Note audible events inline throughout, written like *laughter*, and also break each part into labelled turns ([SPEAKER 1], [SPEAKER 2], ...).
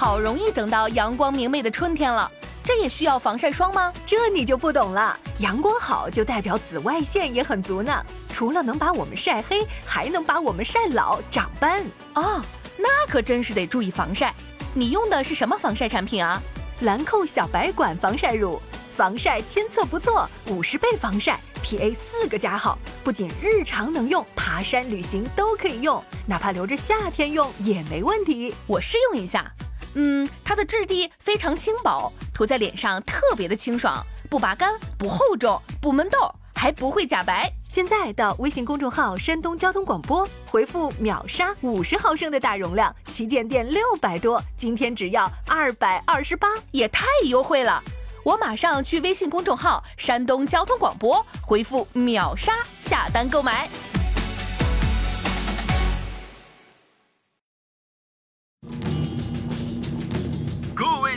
[SPEAKER 1] 好容易等到阳光明媚的春天了，这也需要防晒霜吗？
[SPEAKER 2] 这你就不懂了。阳光好就代表紫外线也很足呢，除了能把我们晒黑，还能把我们晒老长斑。
[SPEAKER 1] 哦，那可真是得注意防晒。你用的是什么防晒产品啊？
[SPEAKER 2] 兰蔻小白管防晒乳，防晒亲测不错，五十倍防晒，PA 四个加号，不仅日常能用，爬山旅行都可以用，哪怕留着夏天用也没问题。
[SPEAKER 1] 我试用一下，嗯，它的质地非常轻薄，涂在脸上特别的清爽，不拔干，不厚重，不闷痘，还不会假白。
[SPEAKER 2] 现在到微信公众号“山东交通广播”，回复“秒杀”五十毫升的大容量，旗舰店六百多，今天只要二百二十八，
[SPEAKER 1] 也太优惠了！我马上去微信公众号“山东交通广播”，回复“秒杀”下单购买。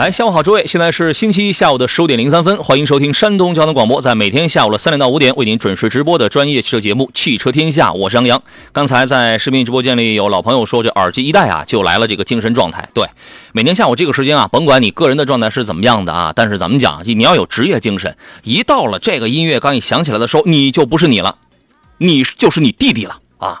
[SPEAKER 3] 来，下午好，诸位，现在是星期一下午的十五点零三分，欢迎收听山东交通广播，在每天下午的三点到五点为您准时直播的专业汽车节目《汽车天下》，我是杨洋。刚才在视频直播间里有老朋友说，这耳机一戴啊，就来了这个精神状态。对，每天下午这个时间啊，甭管你个人的状态是怎么样的啊，但是咱们讲，你要有职业精神，一到了这个音乐刚一响起来的时候，你就不是你了，你就是你弟弟了啊。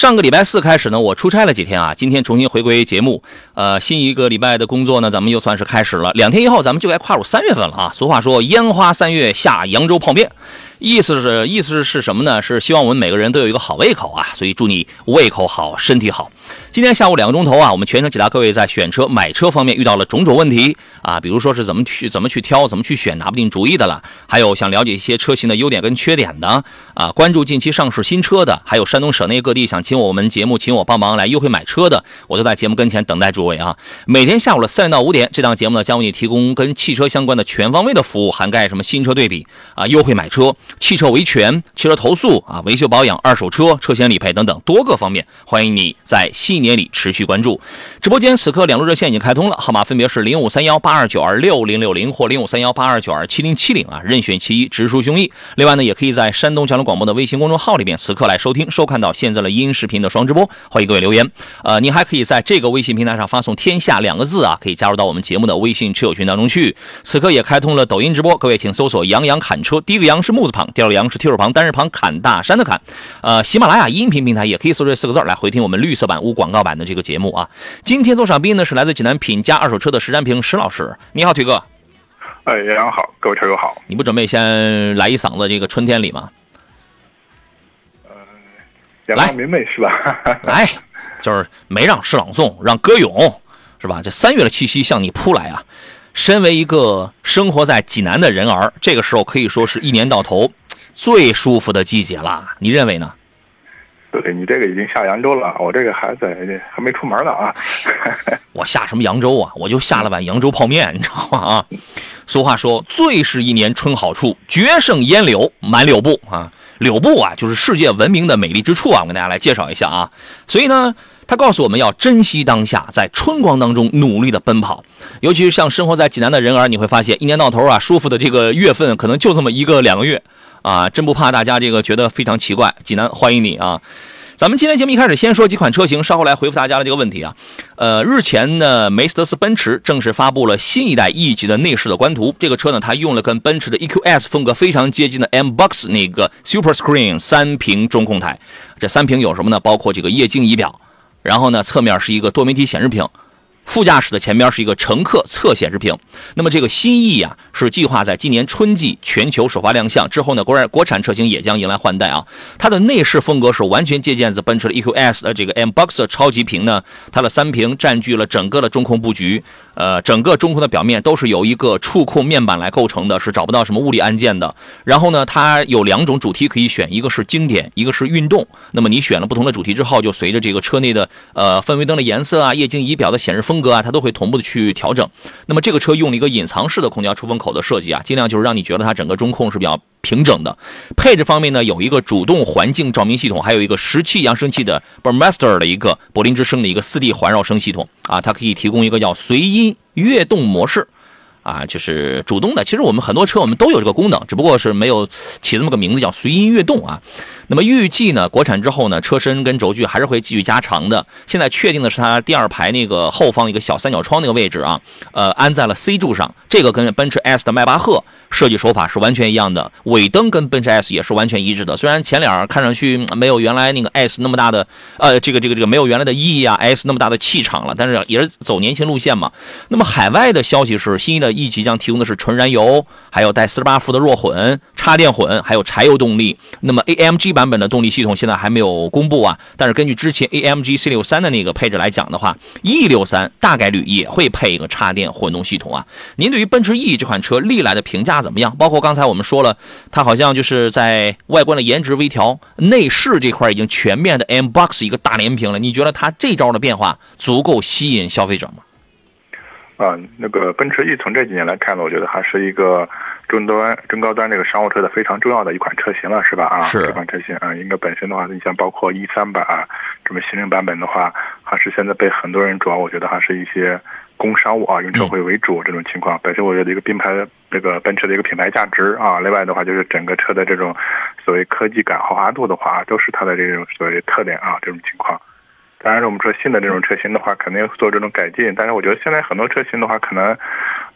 [SPEAKER 3] 上个礼拜四开始呢，我出差了几天啊，今天重新回归节目，呃，新一个礼拜的工作呢，咱们又算是开始了。两天以后，咱们就该跨入三月份了啊。俗话说，烟花三月下扬州泡面，意思是意思是什么呢？是希望我们每个人都有一个好胃口啊，所以祝你胃口好，身体好。今天下午两个钟头啊，我们全程解答各位在选车、买车方面遇到了种种问题。啊，比如说是怎么去怎么去挑、怎么去选，拿不定主意的了，还有想了解一些车型的优点跟缺点的。啊，关注近期上市新车的，还有山东省内各地想请我们节目请我帮忙来优惠买车的，我都在节目跟前等待诸位啊。每天下午的三点到五点，这档节目呢将为你提供跟汽车相关的全方位的服务，涵盖什么新车对比。啊、优惠买车、汽车维权、汽车投诉啊、维修保养、二手车、车险理赔等等多个方面，欢迎你在新一年里持续关注。直播间此刻两路热线已经开通了，号码分别是零五三幺八二九二六零六零或零五三幺八二九二七零七零啊，任选其一，直抒胸臆。另外呢，也可以在山东交通广播的微信公众号里面此刻来收听、收看到现在的音视频的双直播，欢迎各位留言。呃，您还可以在这个微信平台上发送“天下”两个字啊，可以加入到我们节目的微信车友群当中去。此刻也开通了抖音直播，各位请搜索“杨洋砍车”，第一个“杨”是木字旁，第二个“杨”是提手旁，单人旁，砍大山的砍。呃，喜马拉雅音频平台也可以搜这四个字来回听我们绿色版物无广告版的这个节目啊。今天做赏宾呢是来自济南品家二手车的石占平石老师，你好，腿哥，
[SPEAKER 4] 哎，杨洋好，各位车友好。
[SPEAKER 3] 你不准备先来一嗓子这个春天里吗？来
[SPEAKER 4] 阳光明媚是吧？*laughs*
[SPEAKER 3] 来，就是没让诗朗诵，让歌咏，是吧？这三月的气息向你扑来啊！身为一个生活在济南的人儿，这个时候可以说是一年到头最舒服的季节了。你认为呢？
[SPEAKER 4] 对你这个已经下扬州了，我这个还在还没出门呢啊。*laughs*
[SPEAKER 3] 我下什么扬州啊？我就下了碗扬州泡面，你知道吗？啊，俗话说，最是一年春好处，绝胜烟柳满柳布啊。柳布啊，就是世界闻名的美丽之处啊。我跟大家来介绍一下啊。所以呢，他告诉我们要珍惜当下，在春光当中努力的奔跑。尤其是像生活在济南的人儿，你会发现一年到头啊，舒服的这个月份可能就这么一个两个月啊，真不怕大家这个觉得非常奇怪。济南欢迎你啊！咱们今天节目一开始先说几款车型，稍后来回复大家的这个问题啊。呃，日前呢，梅赛德斯奔驰正式发布了新一代 E 级的内饰的官图。这个车呢，它用了跟奔驰的 EQS 风格非常接近的 M Box 那个 Super Screen 三屏中控台。这三屏有什么呢？包括这个液晶仪表，然后呢，侧面是一个多媒体显示屏。副驾驶的前边是一个乘客侧显示屏，那么这个新 E 啊是计划在今年春季全球首发亮相之后呢，国产国产车型也将迎来换代啊。它的内饰风格是完全借鉴自奔驰的 EQS 的这个 M Box 超级屏呢，它的三屏占据了整个的中控布局，呃，整个中控的表面都是由一个触控面板来构成的，是找不到什么物理按键的。然后呢，它有两种主题可以选，一个是经典，一个是运动。那么你选了不同的主题之后，就随着这个车内的呃氛围灯的颜色啊、液晶仪表的显示风格啊，它都会同步的去调整。那么这个车用了一个隐藏式的空调出风口的设计啊，尽量就是让你觉得它整个中控是比较平整的。配置方面呢，有一个主动环境照明系统，还有一个十七扬声器的 Burmester 的一个柏林之声的一个四 D 环绕声系统啊，它可以提供一个叫随音悦动模式。啊，就是主动的。其实我们很多车我们都有这个功能，只不过是没有起这么个名字叫随音悦动啊。那么预计呢，国产之后呢，车身跟轴距还是会继续加长的。现在确定的是它第二排那个后方一个小三角窗那个位置啊，呃，安在了 C 柱上。这个跟奔驰 S 的迈巴赫设计手法是完全一样的，尾灯跟奔驰 S 也是完全一致的。虽然前脸看上去没有原来那个 S 那么大的，呃，这个这个这个没有原来的 E 啊 S 那么大的气场了，但是也是走年轻路线嘛。那么海外的消息是，新一的 E 级将提供的是纯燃油，还有带四十八伏的弱混、插电混，还有柴油动力。那么 AMG 版本的动力系统现在还没有公布啊，但是根据之前 AMG C 六三的那个配置来讲的话，E 六三大概率也会配一个插电混动系统啊。您对于奔驰 E 这款车历来的评价怎么样？包括刚才我们说了，它好像就是在外观的颜值微调，内饰这块已经全面的 M Box 一个大连屏了。你觉得它这招的变化足够吸引消费者吗？
[SPEAKER 4] 啊，那个奔驰 E 从这几年来看呢，我觉得还是一个中端、中高端这个商务车的非常重要的一款车型了，是吧？啊，
[SPEAKER 3] 是
[SPEAKER 4] 这款车型啊，应该本身的话，你像包括 E 三版啊，这么新人版本的话，还是现在被很多人主要我觉得还是一些工商务啊，用车会为主这种情况。本身我觉得一个品牌的这个奔驰的一个品牌价值啊，另外的话就是整个车的这种所谓科技感、豪华度的话，都是它的这种所谓特点啊，这种情况。当然，我们说新的这种车型的话，肯定做这种改进。但是我觉得现在很多车型的话，可能，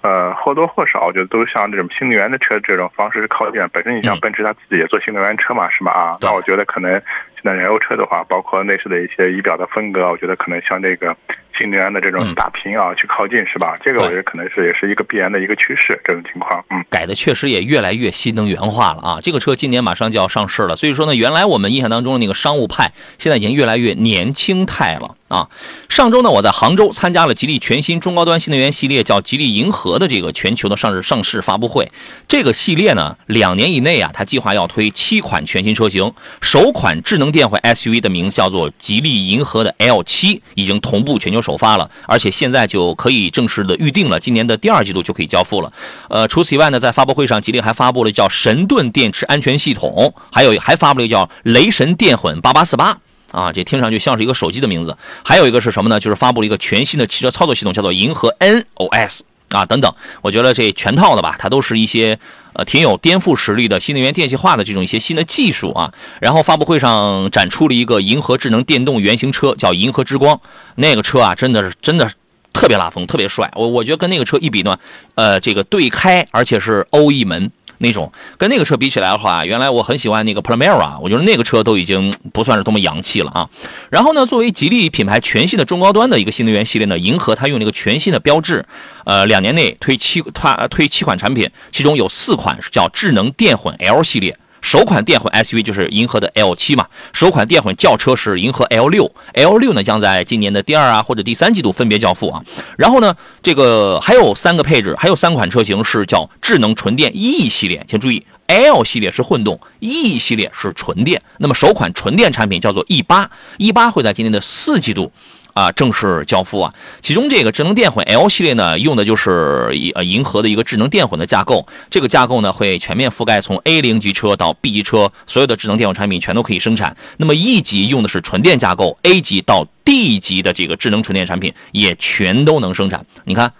[SPEAKER 4] 呃，或多或少，我觉得都像这种新能源的车这种方式是靠近。本身你像奔驰，它自己也做新能源车嘛，是吧？啊，那我觉得可能现在燃油车的话，包括内饰的一些仪表的风格，我觉得可能像这个新能源的这种打拼啊去靠近，是吧？这个我觉得可能是也是一个必然的一个趋势，这种情况，嗯。
[SPEAKER 3] 改的确实也越来越新能源化了啊！这个车今年马上就要上市了，所以说呢，原来我们印象当中的那个商务派，现在已经越来越年轻态了啊！上周呢，我在杭州参加了吉利全新中高端新能源系列，叫吉利银河的这个全球的上市上市发布会。这个系列呢，两年以内啊，它计划要推七款全新车型，首款智能电混 SUV 的名字叫做吉利银河的 L 七已经同步全球首发了，而且现在就可以正式的预定了，今年的第二季度就可以交付了。呃，除此以外呢，在发布会上，吉利还发布了叫神盾电池安全系统，还有还发布了叫雷神电混八八四八啊，这听上去像是一个手机的名字。还有一个是什么呢？就是发布了一个全新的汽车操作系统，叫做银河 NOS 啊等等。我觉得这全套的吧，它都是一些呃挺有颠覆实力的新能源电气化的这种一些新的技术啊。然后发布会上展出了一个银河智能电动原型车，叫银河之光。那个车啊，真的是真的。特别拉风，特别帅，我我觉得跟那个车一比呢，呃，这个对开，而且是欧翼门那种，跟那个车比起来的话，原来我很喜欢那个 Primera，我觉得那个车都已经不算是多么洋气了啊。然后呢，作为吉利品牌全新的中高端的一个新能源系列呢，银河它用了一个全新的标志，呃，两年内推七它推七款产品，其中有四款是叫智能电混 L 系列。首款电混 SUV 就是银河的 L7 嘛，首款电混轿车是银河 L6，L6 呢将在今年的第二啊或者第三季度分别交付啊。然后呢，这个还有三个配置，还有三款车型是叫智能纯电 E 系列，请注意，L 系列是混动，E 系列是纯电。那么首款纯电产品叫做 E8，E8 会在今年的四季度。啊正式交付啊。其中这个智能电混 L 系列呢，用的就是一呃银河的一个智能电混的架构。这个架构呢，会全面覆盖从 A 零级车到 B 级车所有的智能电混产品全都可以生产。那么 E 级用的是纯电架构，A 级到 D 级的这个智能纯电产品也全都能生产。你看，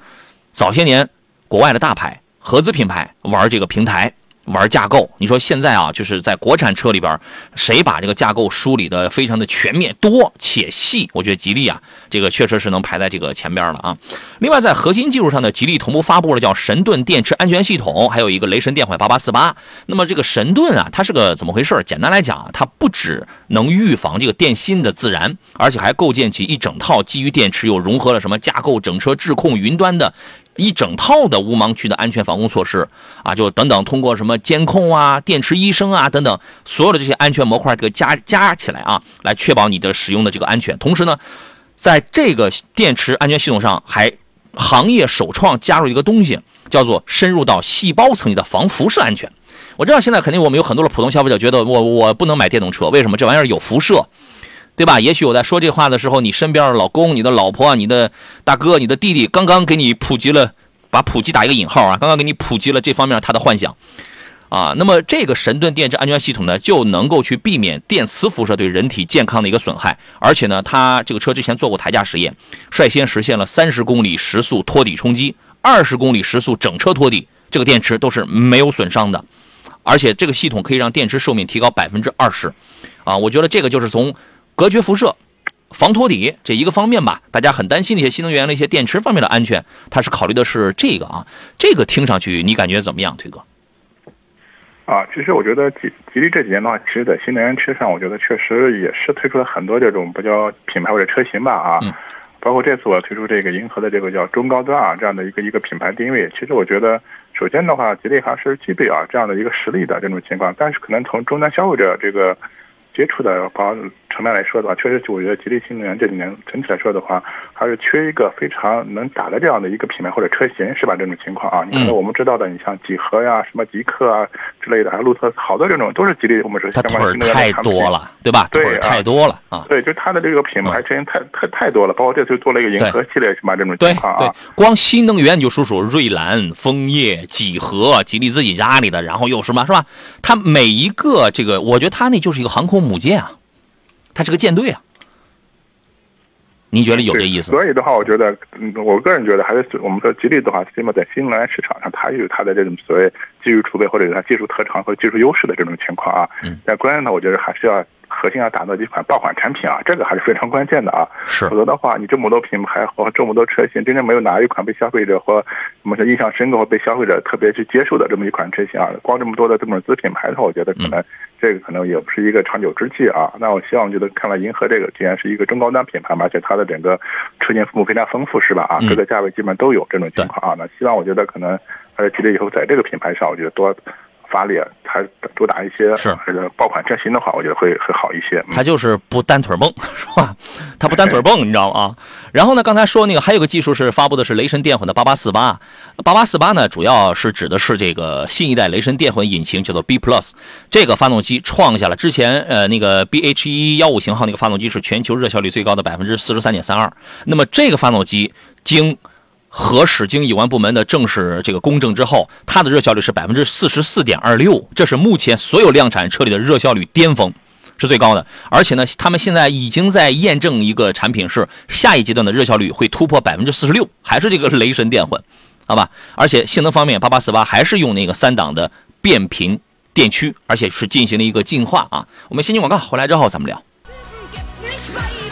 [SPEAKER 3] 早些年国外的大牌合资品牌玩这个平台。玩架构，你说现在啊，就是在国产车里边，谁把这个架构梳理的非常的全面、多且细？我觉得吉利啊，这个确实是能排在这个前边了啊。另外，在核心技术上呢，吉利同步发布了叫神盾电池安全系统，还有一个雷神电混八八四八。那么这个神盾啊，它是个怎么回事？简单来讲，它不只能预防这个电芯的自燃，而且还构建起一整套基于电池又融合了什么架构、整车智控、云端的。一整套的无盲区的安全防护措施啊，就等等，通过什么监控啊、电池医生啊等等，所有的这些安全模块这个加加起来啊，来确保你的使用的这个安全。同时呢，在这个电池安全系统上，还行业首创加入一个东西，叫做深入到细胞层级的防辐射安全。我知道现在肯定我们有很多的普通消费者觉得我我不能买电动车，为什么？这玩意儿有辐射。对吧？也许我在说这话的时候，你身边的老公、你的老婆、你的大哥、你的弟弟，刚刚给你普及了，把普及打一个引号啊，刚刚给你普及了这方面他的幻想，啊，那么这个神盾电池安全系统呢，就能够去避免电磁辐射对人体健康的一个损害，而且呢，它这个车之前做过台架实验，率先实现了三十公里时速托底冲击，二十公里时速整车托底，这个电池都是没有损伤的，而且这个系统可以让电池寿命提高百分之二十，啊，我觉得这个就是从。隔绝辐射、防托底这一个方面吧，大家很担心的一些新能源的一些电池方面的安全，它是考虑的是这个啊。这个听上去你感觉怎么样，推哥？
[SPEAKER 4] 啊，其实我觉得吉吉利这几年的话，其实，在新能源车上，我觉得确实也是推出了很多这种不叫品牌或者车型吧啊。嗯。包括这次我推出这个银河的这个叫中高端啊这样的一个一个品牌定位，其实我觉得，首先的话，吉利还是具备啊这样的一个实力的这种情况，但是可能从终端消费者这个。接触的包层面来说的话，确实我觉得吉利新能源这几年整体来说的话，还是缺一个非常能打的这样的一个品牌或者车型，是吧？这种情况啊，你可能我们知道的，你像几何呀、什么极客啊之类的，还有路特斯，好多这种都是吉利我们说相关新能源
[SPEAKER 3] 太多了，对吧？
[SPEAKER 4] 对，
[SPEAKER 3] 太多了啊。
[SPEAKER 4] 对，就它的这个品牌车型太太太多了，包括这次做了一个银河系列，是吧？这种情况
[SPEAKER 3] 啊。光新能源你就数数瑞兰、枫叶、几何，吉利自己家里的，然后又什么，是吧？它每一个这个，我觉得它那就是一个航空母舰啊。它是个舰队啊，您觉得有这意思？
[SPEAKER 4] 所以的话，我觉得，嗯，我个人觉得还是我们说吉利的话，起码在新能源市场上，它有它的这种所谓技术储备或者它技术特长和技术优势的这种情况啊。嗯。但关键呢，我觉得还是要核心要打造一款爆款产品啊，这个还是非常关键的啊。
[SPEAKER 3] 是。
[SPEAKER 4] 否则的话，你这么多品牌和这么多车型，真正没有哪一款被消费者或我们说印象深刻或被消费者特别去接受的这么一款车型啊，光这么多的这么子品牌的话，我觉得可能。这个可能也不是一个长久之计啊。那我希望觉得，看来银河这个既然是一个中高端品牌嘛，而且它的整个车型服务非常丰富，是吧？啊，各个价位基本上都有这种情况啊。那希望我觉得可能，呃，吉利以后在这个品牌上，我觉得多。发力，它主打一些
[SPEAKER 3] 是
[SPEAKER 4] 这个爆款车型的话，我觉得会会好一些。
[SPEAKER 3] 它就是不单腿蹦，*laughs* 是吧？它不单腿蹦，你知道吗？啊，然后呢，刚才说那个还有个技术是发布的是雷神电混的八八四八，八八四八呢，主要是指的是这个新一代雷神电混引擎，叫做 B Plus。这个发动机创下了之前呃那个 BH 一幺五型号那个发动机是全球热效率最高的百分之四十三点三二。那么这个发动机经核使经有关部门的正式这个公证之后，它的热效率是百分之四十四点二六，这是目前所有量产车里的热效率巅峰，是最高的。而且呢，他们现在已经在验证一个产品，是下一阶段的热效率会突破百分之四十六，还是这个雷神电混，好吧？而且性能方面，八八四八还是用那个三档的变频电驱，而且是进行了一个进化啊。我们先进广告，回来之后咱们聊。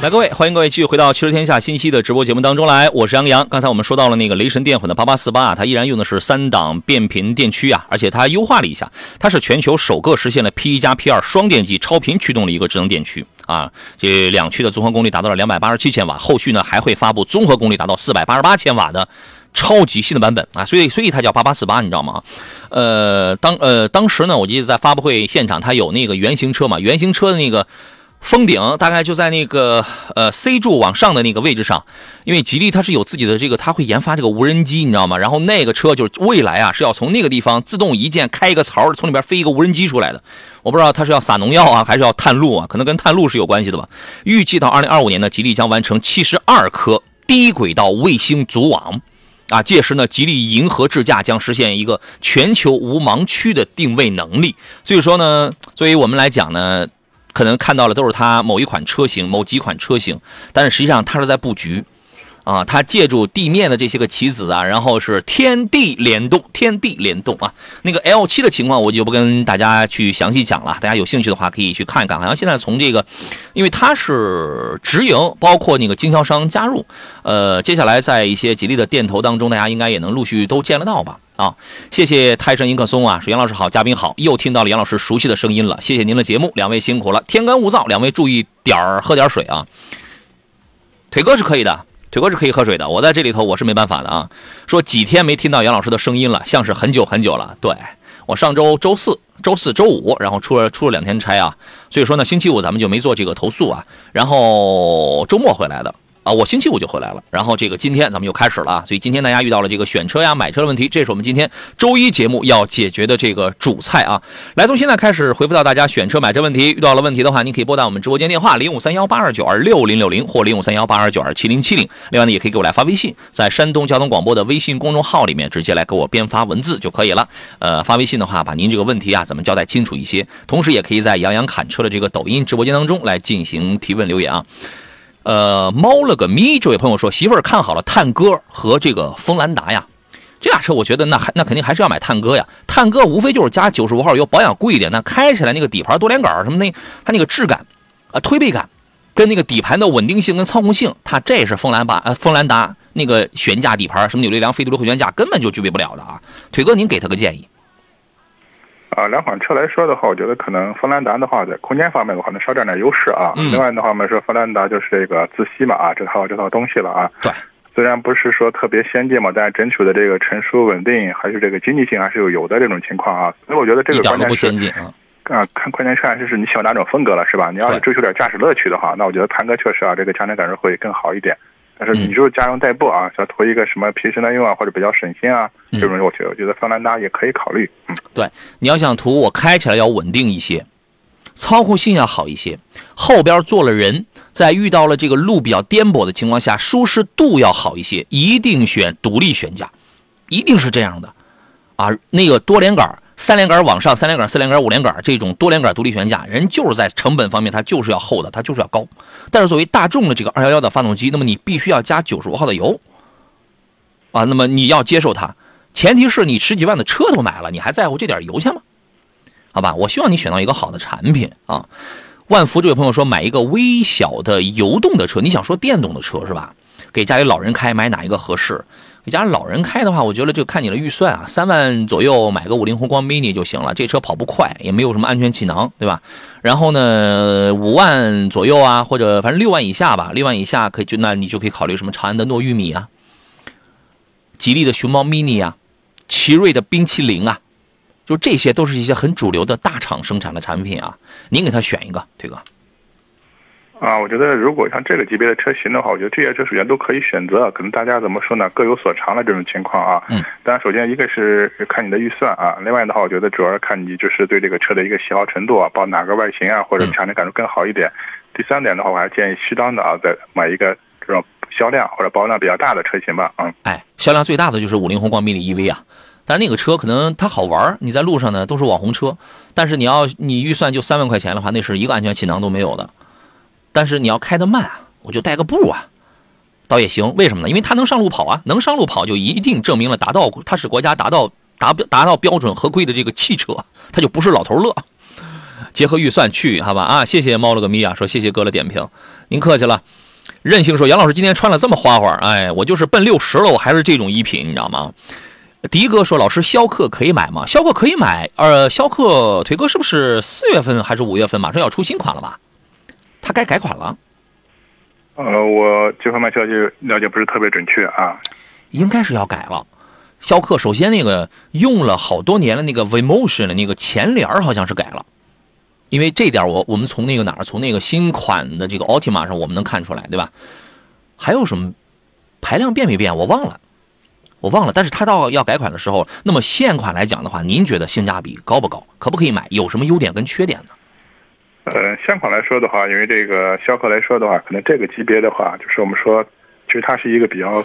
[SPEAKER 3] 来，各位，欢迎各位继续回到《汽车天下》新期的直播节目当中来，我是杨洋。刚才我们说到了那个雷神电混的八八四八啊，它依然用的是三档变频电驱啊，而且它优化了一下，它是全球首个实现了 P 一加 P 二双电机超频驱动的一个智能电驱啊，这两驱的综合功率达到了两百八十七千瓦，后续呢还会发布综合功率达到四百八十八千瓦的超级新的版本啊，所以所以它叫八八四八，你知道吗？呃，当呃当时呢，我记得在发布会现场，它有那个原型车嘛，原型车的那个。封顶大概就在那个呃 C 柱往上的那个位置上，因为吉利它是有自己的这个，它会研发这个无人机，你知道吗？然后那个车就是未来啊，是要从那个地方自动一键开一个槽，从里边飞一个无人机出来的。我不知道它是要撒农药啊，还是要探路啊？可能跟探路是有关系的吧。预计到二零二五年呢，吉利将完成七十二颗低轨道卫星组网，啊，届时呢，吉利银河智驾将实现一个全球无盲区的定位能力。所以说呢，作为我们来讲呢。可能看到了都是它某一款车型、某几款车型，但是实际上它是在布局，啊，它借助地面的这些个棋子啊，然后是天地联动，天地联动啊。那个 L 七的情况我就不跟大家去详细讲了，大家有兴趣的话可以去看一看。好像现在从这个，因为它是直营，包括那个经销商加入，呃，接下来在一些吉利的店头当中，大家应该也能陆续都见得到吧。啊，谢谢泰山迎客松啊，说杨老师好，嘉宾好，又听到了杨老师熟悉的声音了，谢谢您的节目，两位辛苦了，天干物燥，两位注意点儿，喝点水啊。腿哥是可以的，腿哥是可以喝水的，我在这里头我是没办法的啊。说几天没听到杨老师的声音了，像是很久很久了。对我上周周四、周四周五，然后出了出了两天差啊，所以说呢，星期五咱们就没做这个投诉啊，然后周末回来的。啊，我星期五就回来了，然后这个今天咱们又开始了啊，所以今天大家遇到了这个选车呀、买车的问题，这是我们今天周一节目要解决的这个主菜啊。来，从现在开始回复到大家选车、买车问题，遇到了问题的话，您可以拨打我们直播间电话零五三幺八二九二六零六零或零五三幺八二九二七零七零。另外呢，也可以给我来发微信，在山东交通广播的微信公众号里面直接来给我编发文字就可以了。呃，发微信的话，把您这个问题啊怎么交代清楚一些，同时也可以在杨洋侃车的这个抖音直播间当中来进行提问留言啊。呃，猫了个咪！这位朋友说，媳妇儿看好了探歌和这个锋兰达呀，这俩车我觉得那还那肯定还是要买探歌呀。探歌无非就是加九十五号油，保养贵一点，那开起来那个底盘多连杆什么那，它那个质感啊，推背感，跟那个底盘的稳定性跟操控性，它这是锋兰达呃锋兰达那个悬架底盘，什么扭力梁、非独立后悬架根本就具备不了的啊。腿哥，您给他个建议。
[SPEAKER 4] 啊，两款车来说的话，我觉得可能锋兰达的话，在空间方面的话，能稍占点优势啊。另外的话，我们说锋兰达就是这个自吸嘛啊，这套这套东西了啊。
[SPEAKER 3] 对。
[SPEAKER 4] 虽然不是说特别先进嘛，但是整体的这个成熟稳定，还是这个经济性还是有有的这种情况啊。所以我觉得这个关键是
[SPEAKER 3] 啊，
[SPEAKER 4] 看关键是还是是你喜欢哪种风格了，是吧？你要是追求点驾驶乐趣的话，那我觉得探歌确实啊，这个驾乘感受会更好一点。但是你就是家用代步啊，想图一个什么皮实耐用啊，或者比较省心啊，这种我觉得我觉得桑兰达也可以考虑。嗯，
[SPEAKER 3] 对，你要想图我开起来要稳定一些，操控性要好一些，后边坐了人，在遇到了这个路比较颠簸的情况下，舒适度要好一些，一定选独立悬架，一定是这样的，啊，那个多连杆。三连杆往上，三连杆、四连杆、五连杆这种多连杆独立悬架，人就是在成本方面，它就是要厚的，它就是要高。但是作为大众的这个二幺幺的发动机，那么你必须要加九十五号的油啊，那么你要接受它，前提是你十几万的车都买了，你还在乎这点油钱吗？好吧，我希望你选到一个好的产品啊。万福这位朋友说，买一个微小的油动的车，你想说电动的车是吧？给家里老人开，买哪一个合适？你家老人开的话，我觉得就看你的预算啊，三万左右买个五菱宏光 mini 就行了。这车跑不快，也没有什么安全气囊，对吧？然后呢，五万左右啊，或者反正六万以下吧，六万以下可以就那你就可以考虑什么长安的糯玉米啊，吉利的熊猫 mini 啊，奇瑞的冰淇淋啊，就这些都是一些很主流的大厂生产的产品啊。您给他选一个，腿哥。
[SPEAKER 4] 啊，我觉得如果像这个级别的车型的话，我觉得这些车首先都可以选择，可能大家怎么说呢，各有所长的这种情况啊。
[SPEAKER 3] 嗯。
[SPEAKER 4] 当然，首先一个是看你的预算啊，另外的话，我觉得主要是看你就是对这个车的一个喜好程度啊，包哪个外形啊，或者强烈感受更好一点。第三点的话，我还建议适当的啊，再买一个这种销量或者保有量比较大的车型吧。嗯。
[SPEAKER 3] 哎，销量最大的就是五菱宏光 mini EV 啊，但那个车可能它好玩，你在路上呢都是网红车，但是你要你预算就三万块钱的话，那是一个安全气囊都没有的。但是你要开得慢啊，我就带个步啊，倒也行。为什么呢？因为它能上路跑啊，能上路跑就一定证明了达到它是国家达到达达到标准合规的这个汽车，它就不是老头乐。结合预算去，好吧啊！谢谢猫了个咪啊，说谢谢哥的点评，您客气了。任性说杨老师今天穿了这么花花，哎，我就是奔六十了，我还是这种衣品，你知道吗？迪哥说老师逍客可以买吗？逍客可以买，呃，逍客腿哥是不是四月份还是五月份马上要出新款了吧？他该改款了，
[SPEAKER 4] 呃，我这方面消息了解不是特别准确啊，
[SPEAKER 3] 应该是要改了。逍客首先那个用了好多年的那个 V Motion 的那个前脸好像是改了，因为这点我我们从那个哪儿，从那个新款的这个 Altima 上我们能看出来，对吧？还有什么排量变没变？我忘了，我忘了。但是它到要改款的时候，那么现款来讲的话，您觉得性价比高不高？可不可以买？有什么优点跟缺点呢？
[SPEAKER 4] 呃，现款来说的话，因为这个逍客来说的话，可能这个级别的话，就是我们说，其实它是一个比较。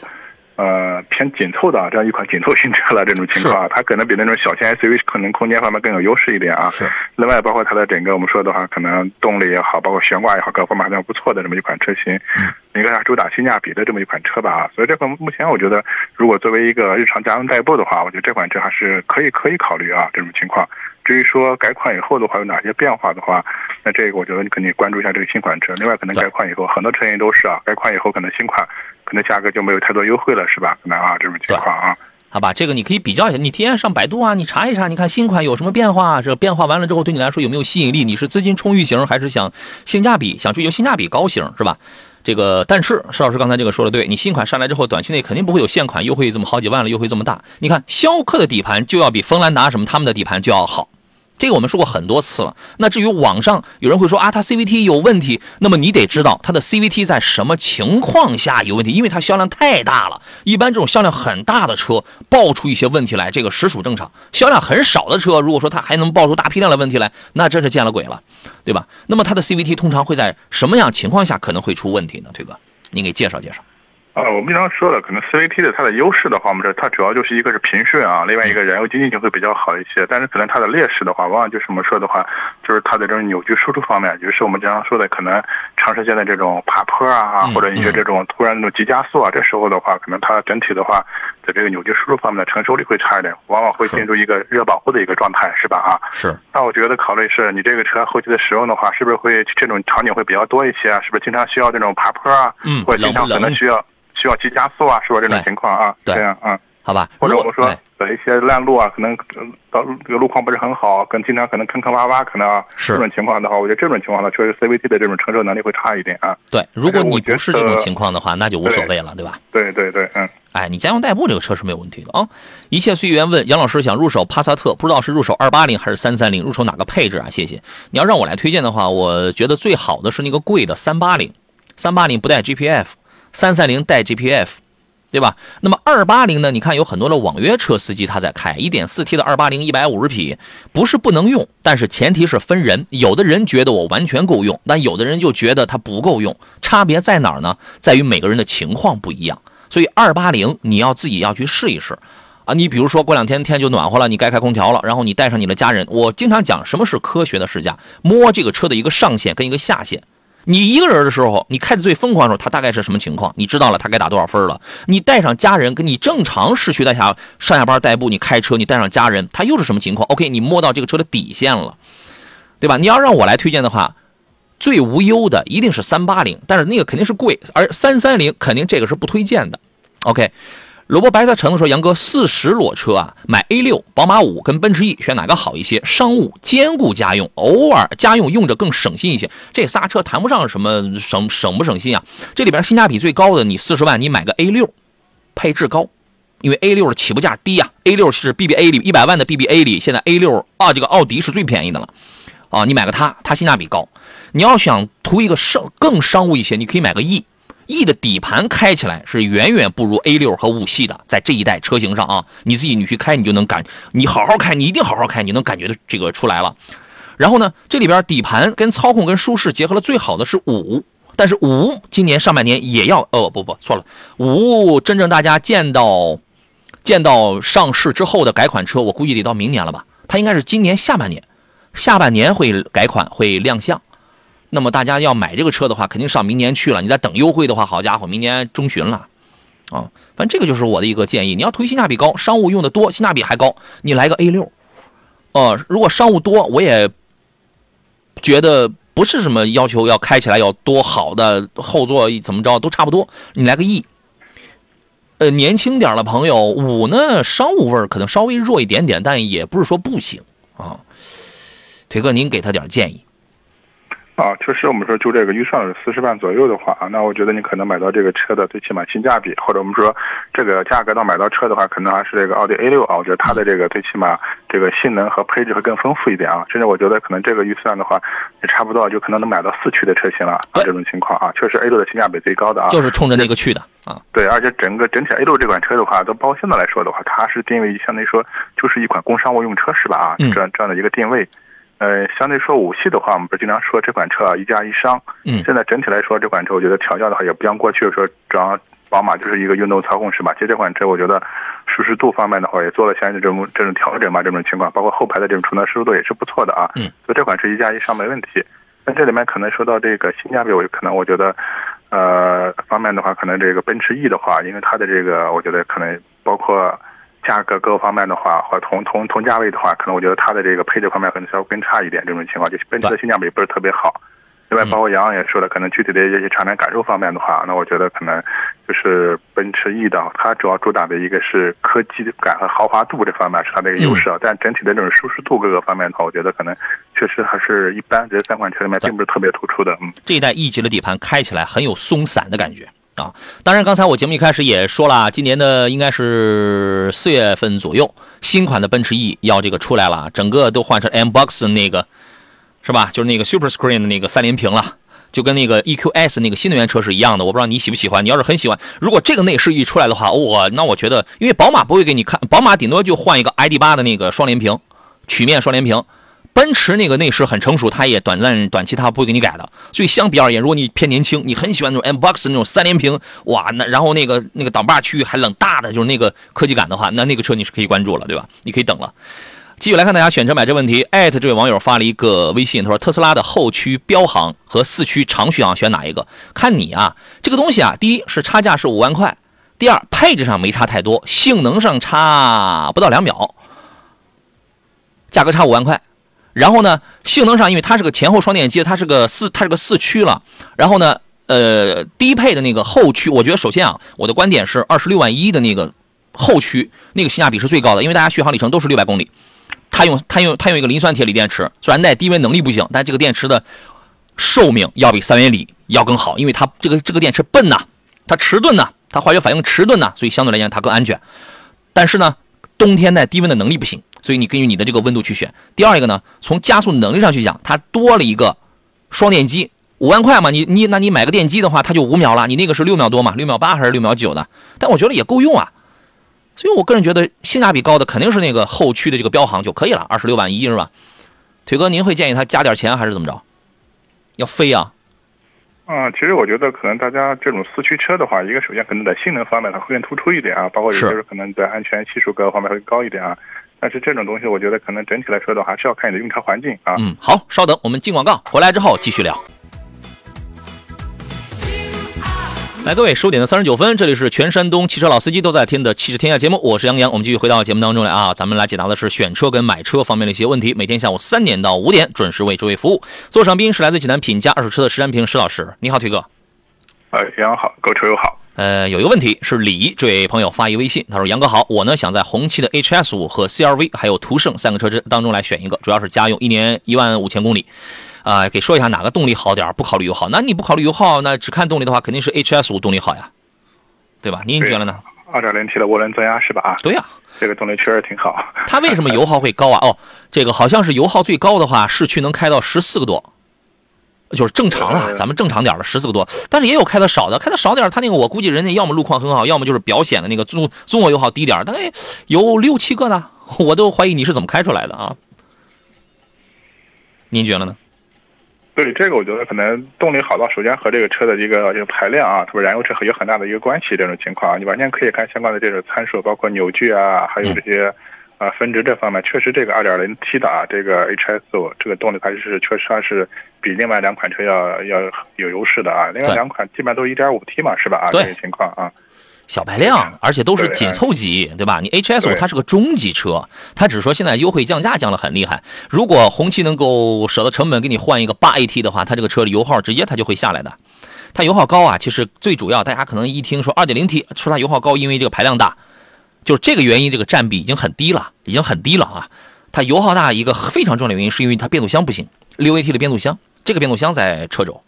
[SPEAKER 4] 呃，偏紧凑的这样一款紧凑型车了，这种情况，它可能比那种小型 SUV 可能空间方面更有优势一点啊。
[SPEAKER 3] 是。
[SPEAKER 4] 另外，包括它的整个我们说的话，可能动力也好，包括悬挂也好，各方面还算不错的这么一款车型。
[SPEAKER 3] 嗯。
[SPEAKER 4] 应该是主打性价比的这么一款车吧啊。所以这款目前我觉得，如果作为一个日常家用代步的话，我觉得这款车还是可以可以考虑啊这种情况。至于说改款以后的话有哪些变化的话，那这个我觉得你肯定关注一下这个新款车。另外，可能改款以后，很多车型都是啊，改款以后可能新款。可能价格就没有太多优惠了，是吧？可能啊，这种情况啊，
[SPEAKER 3] 好吧，这个你可以比较一下，你提前上百度啊，你查一查，你看新款有什么变化，这变化完了之后对你来说有没有吸引力？你是资金充裕型，还是想性价比，想追求性价比高型，是吧？这个，但是石老师刚才这个说的对，你新款上来之后，短期内肯定不会有现款优惠这么好几万了，优惠这么大。你看逍客的底盘就要比锋兰达什么他们的底盘就要好。这个我们说过很多次了。那至于网上有人会说啊，它 CVT 有问题，那么你得知道它的 CVT 在什么情况下有问题，因为它销量太大了。一般这种销量很大的车爆出一些问题来，这个实属正常。销量很少的车，如果说它还能爆出大批量的问题来，那真是见了鬼了，对吧？那么它的 CVT 通常会在什么样情况下可能会出问题呢？推哥，您给介绍介绍。
[SPEAKER 4] 啊，我们经常说的，可能 CVT 的它的优势的话，我们这它主要就是一个是平顺啊，另外一个燃油经济性会比较好一些。但是可能它的劣势的话，往往就是我们说的话，就是它的这种扭矩输出方面，就是我们经常说的，可能长时间的这种爬坡啊，或者一些这种突然那种急加速啊，这时候的话，可能它整体的话，在这个扭矩输出方面的承受力会差一点，往往会进入一个热保护的一个状态，是吧？啊，
[SPEAKER 3] 是。
[SPEAKER 4] 那我觉得考虑是你这个车后期的使用的话，是不是会这种场景会比较多一些啊？是不是经常需要这种爬坡啊？
[SPEAKER 3] 嗯，
[SPEAKER 4] 或者经常可能需要。需要急加速啊，是吧？这种情况啊，这样啊，
[SPEAKER 3] 好吧。
[SPEAKER 4] 或者我们说在一些烂路啊，可能到这个路况不是很好，跟经常可能坑坑洼洼，可能
[SPEAKER 3] 是
[SPEAKER 4] 这种情况的话，我觉得这种情况呢，确实 CVT 的这种承受能力会差一点啊。
[SPEAKER 3] 对，如果你不是这种情况的话，那就无所谓了，对吧？
[SPEAKER 4] 对对对，嗯。
[SPEAKER 3] 哎，你家用代步这个车是没有问题的啊。一切随缘问杨老师想入手帕萨特，不知道是入手二八零还是三三零，入手哪个配置啊？谢谢。你要让我来推荐的话，我觉得最好的是那个贵的三八零，三八零不带 GPF，三三零带 GPF。对吧？那么二八零呢？你看有很多的网约车司机他在开一点四 T 的二八零，一百五十匹，不是不能用，但是前提是分人。有的人觉得我完全够用，但有的人就觉得它不够用。差别在哪儿呢？在于每个人的情况不一样。所以二八零你要自己要去试一试啊！你比如说过两天天就暖和了，你该开空调了，然后你带上你的家人。我经常讲什么是科学的试驾，摸这个车的一个上限跟一个下限。你一个人的时候，你开的最疯狂的时候，它大概是什么情况？你知道了，它该打多少分了？你带上家人，跟你正常市区带下上下班代步，你开车，你带上家人，它又是什么情况？OK，你摸到这个车的底线了，对吧？你要让我来推荐的话，最无忧的一定是三八零，但是那个肯定是贵，而三三零肯定这个是不推荐的。OK。萝卜白菜橙子说：“杨哥，四十裸车啊，买 A 六、宝马五跟奔驰 E 选哪个好一些？商务兼顾家用，偶尔家用用着更省心一些。这仨车谈不上什么省省不省心啊。这里边性价比最高的，你四十万你买个 A 六，配置高，因为 A 六的起步价低呀。A 六是 BBA 里一百万的 BBA 里，现在 A 六啊，这个奥迪是最便宜的了啊。你买个它，它性价比高。你要想图一个商更商务一些，你可以买个 E。” E 的底盘开起来是远远不如 A 六和五系的，在这一代车型上啊，你自己你去开你就能感，你好好开，你一定好好开，你能感觉的这个出来了。然后呢，这里边底盘跟操控跟舒适结合了最好的是五，但是五今年上半年也要，哦不不错了，五真正大家见到见到上市之后的改款车，我估计得到明年了吧？它应该是今年下半年，下半年会改款会亮相。那么大家要买这个车的话，肯定上明年去了。你再等优惠的话，好家伙，明年中旬了，啊，反正这个就是我的一个建议。你要图性价比高，商务用的多，性价比还高，你来个 A 六，哦，如果商务多，我也觉得不是什么要求要开起来要多好的后座怎么着都差不多。你来个 E，呃，年轻点的朋友五呢，商务味儿可能稍微弱一点点，但也不是说不行啊。腿哥，您给他点建议。
[SPEAKER 4] 啊，确实，我们说就这个预算是四十万左右的话啊，那我觉得你可能买到这个车的最起码性价比，或者我们说这个价格到买到车的话，可能还是这个奥迪 A 六啊，我觉得它的这个最起码这个性能和配置会更丰富一点啊，甚至我觉得可能这个预算的话，也差不多就可能能买到四驱的车型了啊，这种情况啊，确实 A 六的性价比最高的啊，
[SPEAKER 3] 就是冲着那个去的啊。
[SPEAKER 4] 对，而且整个整体 A 六这款车的话，都包括现在来说的话，它是定位相当于说就是一款工商务用车是吧啊，
[SPEAKER 3] 嗯
[SPEAKER 4] 这样这样的一个定位。呃，相对说五系的话，我们不是经常说这款车啊一加一商。
[SPEAKER 3] 嗯
[SPEAKER 4] 现在整体来说，这款车我觉得调教的话，也不像过去说主要宝马就是一个运动操控是吧？其实这款车我觉得舒适度方面的话，也做了相应的这种这种调整吧，这种情况，包括后排的这种储能舒适度也是不错的啊。
[SPEAKER 3] 嗯，
[SPEAKER 4] 所以这款车一加一商没问题。那这里面可能说到这个性价比，我可能我觉得，呃，方面的话，可能这个奔驰 E 的话，因为它的这个，我觉得可能包括价格各个方面的话，或同同同价位的话，可能我觉得它的这个配置方面可能稍微更差一点。这种情况，就是奔驰的性价比不是特别好。另外，包括杨洋也说了，可能具体的一些产品感受方面的话，那我觉得可能就是奔驰 E 的，它主要主打的一个是科技感和豪华度这方面是它的一个优势啊。但整体的这种舒适度各个方面的话，我觉得可能确实还是一般。这三款车里面并不是特别突出的，嗯。
[SPEAKER 3] 这一代 E 级的底盘开起来很有松散的感觉啊。当然，刚才我节目一开始也说了，今年的应该是四月份左右，新款的奔驰 E 要这个出来了，整个都换成 M Box 那个，是吧？就是那个 Super Screen 的那个三连屏了。就跟那个 EQS 那个新能源车是一样的，我不知道你喜不喜欢。你要是很喜欢，如果这个内饰一出来的话，我那我觉得，因为宝马不会给你看，宝马顶多就换一个 ID 八的那个双联屏，曲面双联屏。奔驰那个内饰很成熟，它也短暂短期它不会给你改的。所以相比而言，如果你偏年轻，你很喜欢那种 M Box 那种三连屏，哇，那然后那个那个挡把区域还冷大的，就是那个科技感的话，那那个车你是可以关注了，对吧？你可以等了。继续来看大家选车买车问题，艾特这位网友发了一个微信，他说特斯拉的后驱标行和四驱长续航选哪一个？看你啊，这个东西啊，第一是差价是五万块，第二配置上没差太多，性能上差不到两秒，价格差五万块。然后呢，性能上因为它是个前后双电机，它是个四它是个四驱了。然后呢，呃，低配的那个后驱，我觉得首先啊，我的观点是二十六万一的那个后驱那个性价比是最高的，因为大家续航里程都是六百公里。它用它用它用一个磷酸铁锂电池，虽然耐低温能力不行，但这个电池的寿命要比三元锂要更好，因为它这个这个电池笨呐，它迟钝呐，它化学反应迟钝呐，所以相对来讲它更安全。但是呢，冬天耐低温的能力不行，所以你根据你的这个温度去选。第二一个呢，从加速能力上去讲，它多了一个双电机，五万块嘛，你你那你买个电机的话，它就五秒了，你那个是六秒多嘛，六秒八还是六秒九的？但我觉得也够用啊。所以我个人觉得性价比高的肯定是那个后驱的这个标航就可以了，二十六万一是吧？腿哥，您会建议他加点钱还是怎么着？要飞啊？
[SPEAKER 4] 啊，其实我觉得可能大家这种四驱车的话，一个首先可能在性能方面它会更突出一点啊，包括有些可能在安全系数各个方面会高一点啊。但是这种东西，我觉得可能整体来说的话，还是要看你的用车环境啊。
[SPEAKER 3] 嗯，好，稍等，我们进广告，回来之后继续聊。来，各位，十五点的三十九分，这里是全山东汽车老司机都在听的《汽车天下》节目，我是杨洋。我们继续回到节目当中来啊，咱们来解答的是选车跟买车方面的一些问题。每天下午三点到五点准时为诸位服务。座上宾是来自济南品家二手车的石占平石老师，你好，腿哥。
[SPEAKER 4] 哎，杨好，各位车友好。
[SPEAKER 3] 呃，有一个问题是李这位朋友发一微信，他说：“杨哥好，我呢想在红旗的 HS 五和 CRV 还有途胜三个车之当中来选一个，主要是家用，一年一万五千公里。”啊，给说一下哪个动力好点不考虑油耗。那你不考虑油耗，那只看动力的话，肯定是 HS 五动力好呀，对吧？您觉得呢？
[SPEAKER 4] 二点零 T 的涡轮增压是吧？啊，
[SPEAKER 3] 对呀、
[SPEAKER 4] 这个动力确实挺好。
[SPEAKER 3] 它为什么油耗会高啊？哦，这个好像是油耗最高的话，市区能开到十四个多，就是正常了，咱们正常点的十四个多。但是也有开的少的，开的少点，它那个我估计人家要么路况很好，要么就是表显的那个综综合油耗低点，大概有六七个呢，我都怀疑你是怎么开出来的啊？您觉得呢？
[SPEAKER 4] 对这个，我觉得可能动力好到首先和这个车的一个这个排量啊，特别燃油车有很大的一个关系。这种情况，你完全可以看相关的这种参数，包括扭矩啊，还有这些啊分值这方面，确实这个 2.0T 的啊，这个 HS 这个动力还是确实还是比另外两款车要要有优势的啊。另外两款基本上都是 1.5T 嘛，是吧？啊，这个情况啊。
[SPEAKER 3] 小排量，而且都是紧凑级，对吧？你 HS 五它是个中级车，它只是说现在优惠降价降的很厉害。如果红旗能够舍得成本给你换一个八 AT 的话，它这个车的油耗直接它就会下来的。它油耗高啊，其实最主要大家可能一听说二点零 T，说它油耗高，因为这个排量大，就是这个原因，这个占比已经很低了，已经很低了啊。它油耗大一个非常重要的原因是因为它变速箱不行六 A T 的变速箱。这个变速箱在车轴，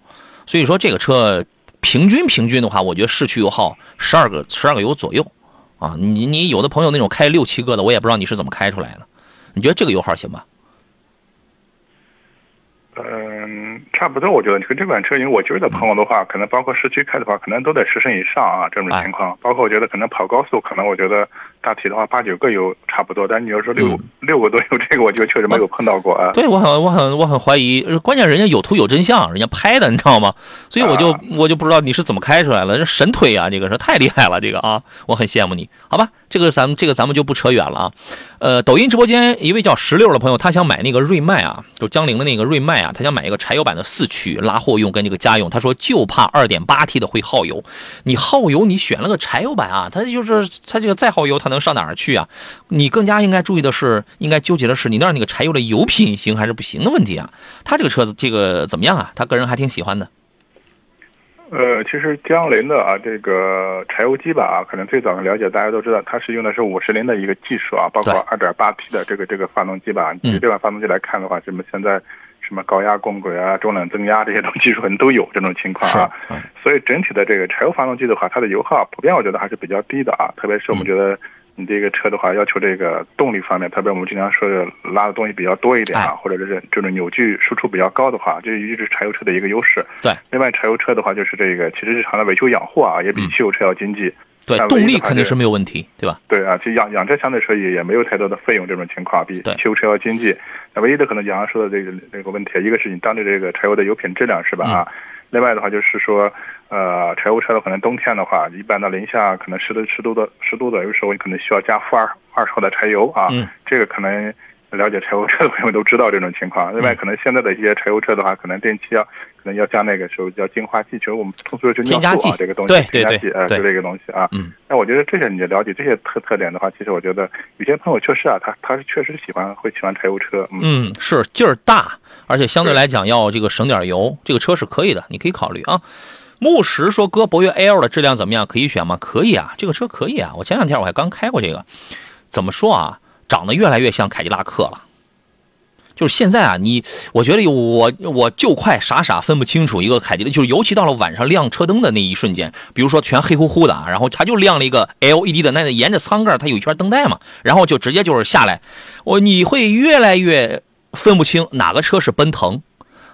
[SPEAKER 3] 所以说这个车平均平均的话，我觉得市区油耗十二个十二个油左右啊。你你有的朋友那种开六七个的，我也不知道你是怎么开出来的。你觉得这个油耗行吗？
[SPEAKER 4] 嗯，差不多，我觉得跟这款车，因为我觉得朋友的话，可能包括市区开的话，可能都在十升以上啊，这种情况。包括我觉得可能跑高速，可能我觉得大体的话八九个油差不多。但你要说六、六个多油，这个我就确实没有碰到过啊。
[SPEAKER 3] 对我很我很我很怀疑，关键人家有图有真相，人家拍的，你知道吗？所以我就、我就不知道你是怎么开出来了，这神推啊，这个是太厉害了，这个啊，我很羡慕你，好吧？这个咱们这个咱们就不扯远了啊。呃，抖音直播间一位叫石榴的朋友，他想买那个瑞迈啊，就江铃的那个瑞迈啊，他想买一个柴油版的四驱拉货用跟这个家用。他说就怕二点八 T 的会耗油。你耗油，你选了个柴油版啊，它就是它这个再耗油，它能上哪儿去啊？你更加应该注意的是，应该纠结的是你那儿那个柴油的油品行还是不行的问题啊。他这个车子这个怎么样啊？他个人还挺喜欢的。
[SPEAKER 4] 呃，其实江铃的啊，这个柴油机吧啊，可能最早的了解大家都知道，它是用的是五十铃的一个技术啊，包括二点八 T 的这个这个发动机吧。
[SPEAKER 3] 嗯
[SPEAKER 4] 就这款发动机来看的话，什么现在什么高压共轨啊、中冷增压这些东技术很都有这种情况啊。
[SPEAKER 3] 嗯
[SPEAKER 4] 所以整体的这个柴油发动机的话，它的油耗普遍我觉得还是比较低的啊，特别是我们觉得你这个车的话，要求这个动力方面，特别我们经常说的拉的东西比较多一点啊，或者是这种扭矩输出比较高的话，这一直是柴油车的一个优势。
[SPEAKER 3] 对，
[SPEAKER 4] 另外柴油车的话，就是这个其实日常的维修养护啊，也比汽油车要经济。
[SPEAKER 3] 对动力肯定是没有问题，对吧？
[SPEAKER 4] 对啊，其实养养车相对说也也没有太多的费用，这种情况比汽油车要经济。那唯一的可能杨洋说的这个这个问题，一个是你当地这个柴油的油品质量是吧
[SPEAKER 3] 嗯
[SPEAKER 4] 啊？另外的话就是说，呃，柴油车的可能冬天的话，一般的零下可能十度十度的十度的，有时候你可能需要加负二二十号的柴油啊。
[SPEAKER 3] 嗯。
[SPEAKER 4] 这个可能了解柴油车的朋友都知道这种情况。另外，可能现在的一些柴油车的话，可能电器要可能要加那个时候叫净化剂，就是我们通俗说就尿素啊，这个东西，
[SPEAKER 3] 对对
[SPEAKER 4] 添加剂，呃，就这个东西啊。
[SPEAKER 3] 嗯。
[SPEAKER 4] 那我觉得这些你了解这些特特点的话，其实我觉得有些朋友确实啊，他他是确实喜欢会喜欢柴油车，嗯，
[SPEAKER 3] 嗯，是劲儿大，而且相对来讲要这个省点油，这个车是可以的，你可以考虑啊。牧石说：“哥，博越 L 的质量怎么样？可以选吗？可以啊，这个车可以啊。我前两天我还刚开过这个，怎么说啊？长得越来越像凯迪拉克了。就是现在啊，你我觉得我我就快傻傻分不清楚一个凯迪，就是尤其到了晚上亮车灯的那一瞬间，比如说全黑乎乎的啊，然后它就亮了一个 LED 的，那沿着舱盖它有一圈灯带嘛，然后就直接就是下来，我你会越来越分不清哪个车是奔腾，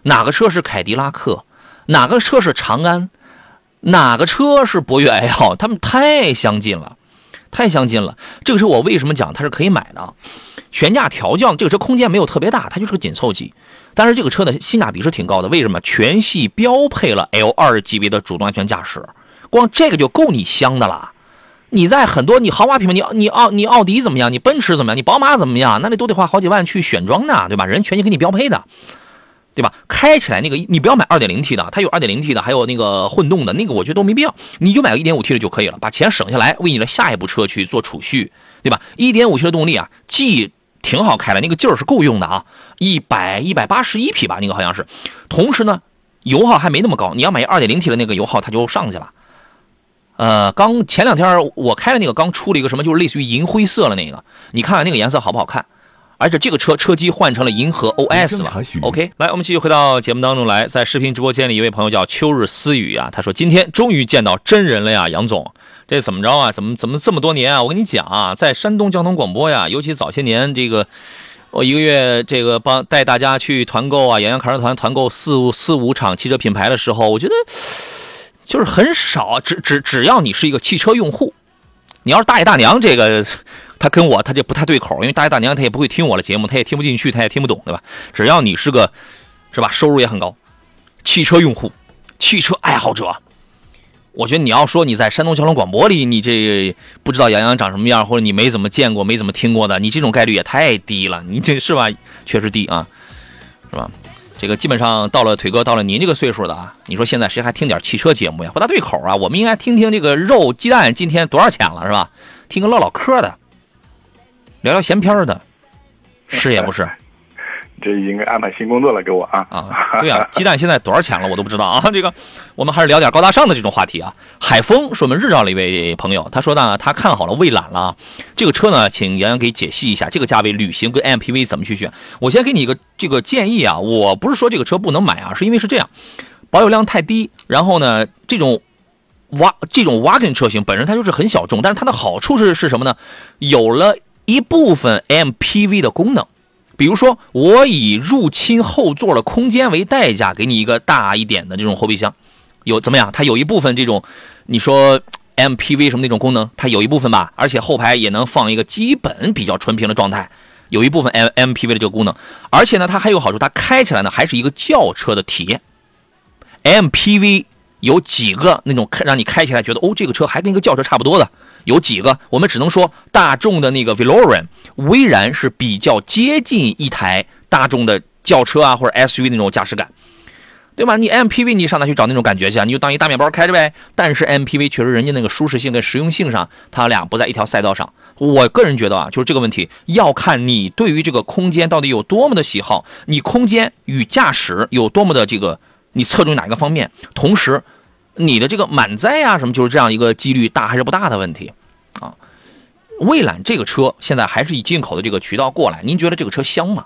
[SPEAKER 3] 哪个车是凯迪拉克，哪个车是长安，哪个车是博越 L，它们太相近了，太相近了。这个车我为什么讲它是可以买的？悬架调教，这个车空间没有特别大，它就是个紧凑级，但是这个车的性价比是挺高的。为什么？全系标配了 L 二级别的主动安全驾驶，光这个就够你香的了。你在很多你豪华品牌，你你奥你奥迪怎么样？你奔驰怎么样？你宝马怎么样？那你都得花好几万去选装呢，对吧？人全系给你标配的，对吧？开起来那个你不要买 2.0T 的，它有 2.0T 的，还有那个混动的，那个我觉得都没必要，你就买个 1.5T 的就可以了，把钱省下来，为你的下一步车去做储蓄，对吧？1.5T 的动力啊，既挺好开的，那个劲儿是够用的啊，一百一百八十一匹吧，那个好像是。同时呢，油耗还没那么高，你要买 2.0T 的那个油耗它就上去了。呃，刚前两天我开的那个刚出了一个什么，就是类似于银灰色的那个，你看看那个颜色好不好看？而且这个车车机换成了银河 OS 了。OK，来，我们继续回到节目当中来，在视频直播间里，一位朋友叫秋日思雨啊，他说今天终于见到真人了呀，杨总，这怎么着啊？怎么怎么这么多年啊？我跟你讲啊，在山东交通广播呀，尤其早些年这个。我一个月这个帮带大家去团购啊，洋洋卡车团团购四五四五场汽车品牌的时候，我觉得就是很少，只只只要你是一个汽车用户，你要是大爷大娘这个，他跟我他就不太对口，因为大爷大娘他也不会听我的节目，他也听不进去，他也听不懂，对吧？只要你是个是吧，收入也很高，汽车用户，汽车爱好者。我觉得你要说你在山东交通广播里，你这不知道杨洋长什么样，或者你没怎么见过、没怎么听过的，你这种概率也太低了。你这是吧？确实低啊，是吧？这个基本上到了腿哥，到了您这个岁数的啊，你说现在谁还听点汽车节目呀？不大对口啊！我们应该听听这个肉鸡蛋今天多少钱了，是吧？听个唠唠嗑的，聊聊闲篇的，是也不是？
[SPEAKER 4] 这应该安排新工作了给我啊。
[SPEAKER 3] 啊，对啊，鸡蛋现在多少钱了我都不知道啊。*laughs* 这个我们还是聊点高大上的这种话题啊。海峰是我们日照的一位朋友，他说呢，他看好了蔚揽了啊。这个车呢，请杨洋给解析一下，这个价位旅行跟 MPV 怎么去选？我先给你一个这个建议啊，我不是说这个车不能买啊，是因为是这样，保有量太低，然后呢，这种。挖这种 wagon 车型本身它就是很小众，但是它的好处是是什么呢？有了一部分 MPV 的功能，比如说我以入侵后座的空间为代价，给你一个大一点的这种后备箱，有怎么样？它有一部分这种，你说 MPV 什么那种功能，它有一部分吧，而且后排也能放一个基本比较纯平的状态，有一部分 M MPV 的这个功能，而且呢，它还有好处，它开起来呢还是一个轿车的体验，MPV。有几个那种开让你开起来觉得哦，这个车还跟一个轿车差不多的，有几个，我们只能说大众的那个 Veloren，威然是比较接近一台大众的轿车啊或者 SUV 那种驾驶感，对吧？你 MPV 你上哪去找那种感觉去啊？你就当一大面包开着呗。但是 MPV 确实人家那个舒适性跟实用性上，它俩不在一条赛道上。我个人觉得啊，就是这个问题要看你对于这个空间到底有多么的喜好，你空间与驾驶有多么的这个，你侧重哪一个方面，同时。你的这个满载啊，什么就是这样一个几率大还是不大的问题，啊，蔚揽这个车现在还是以进口的这个渠道过来，您觉得这个车香吗？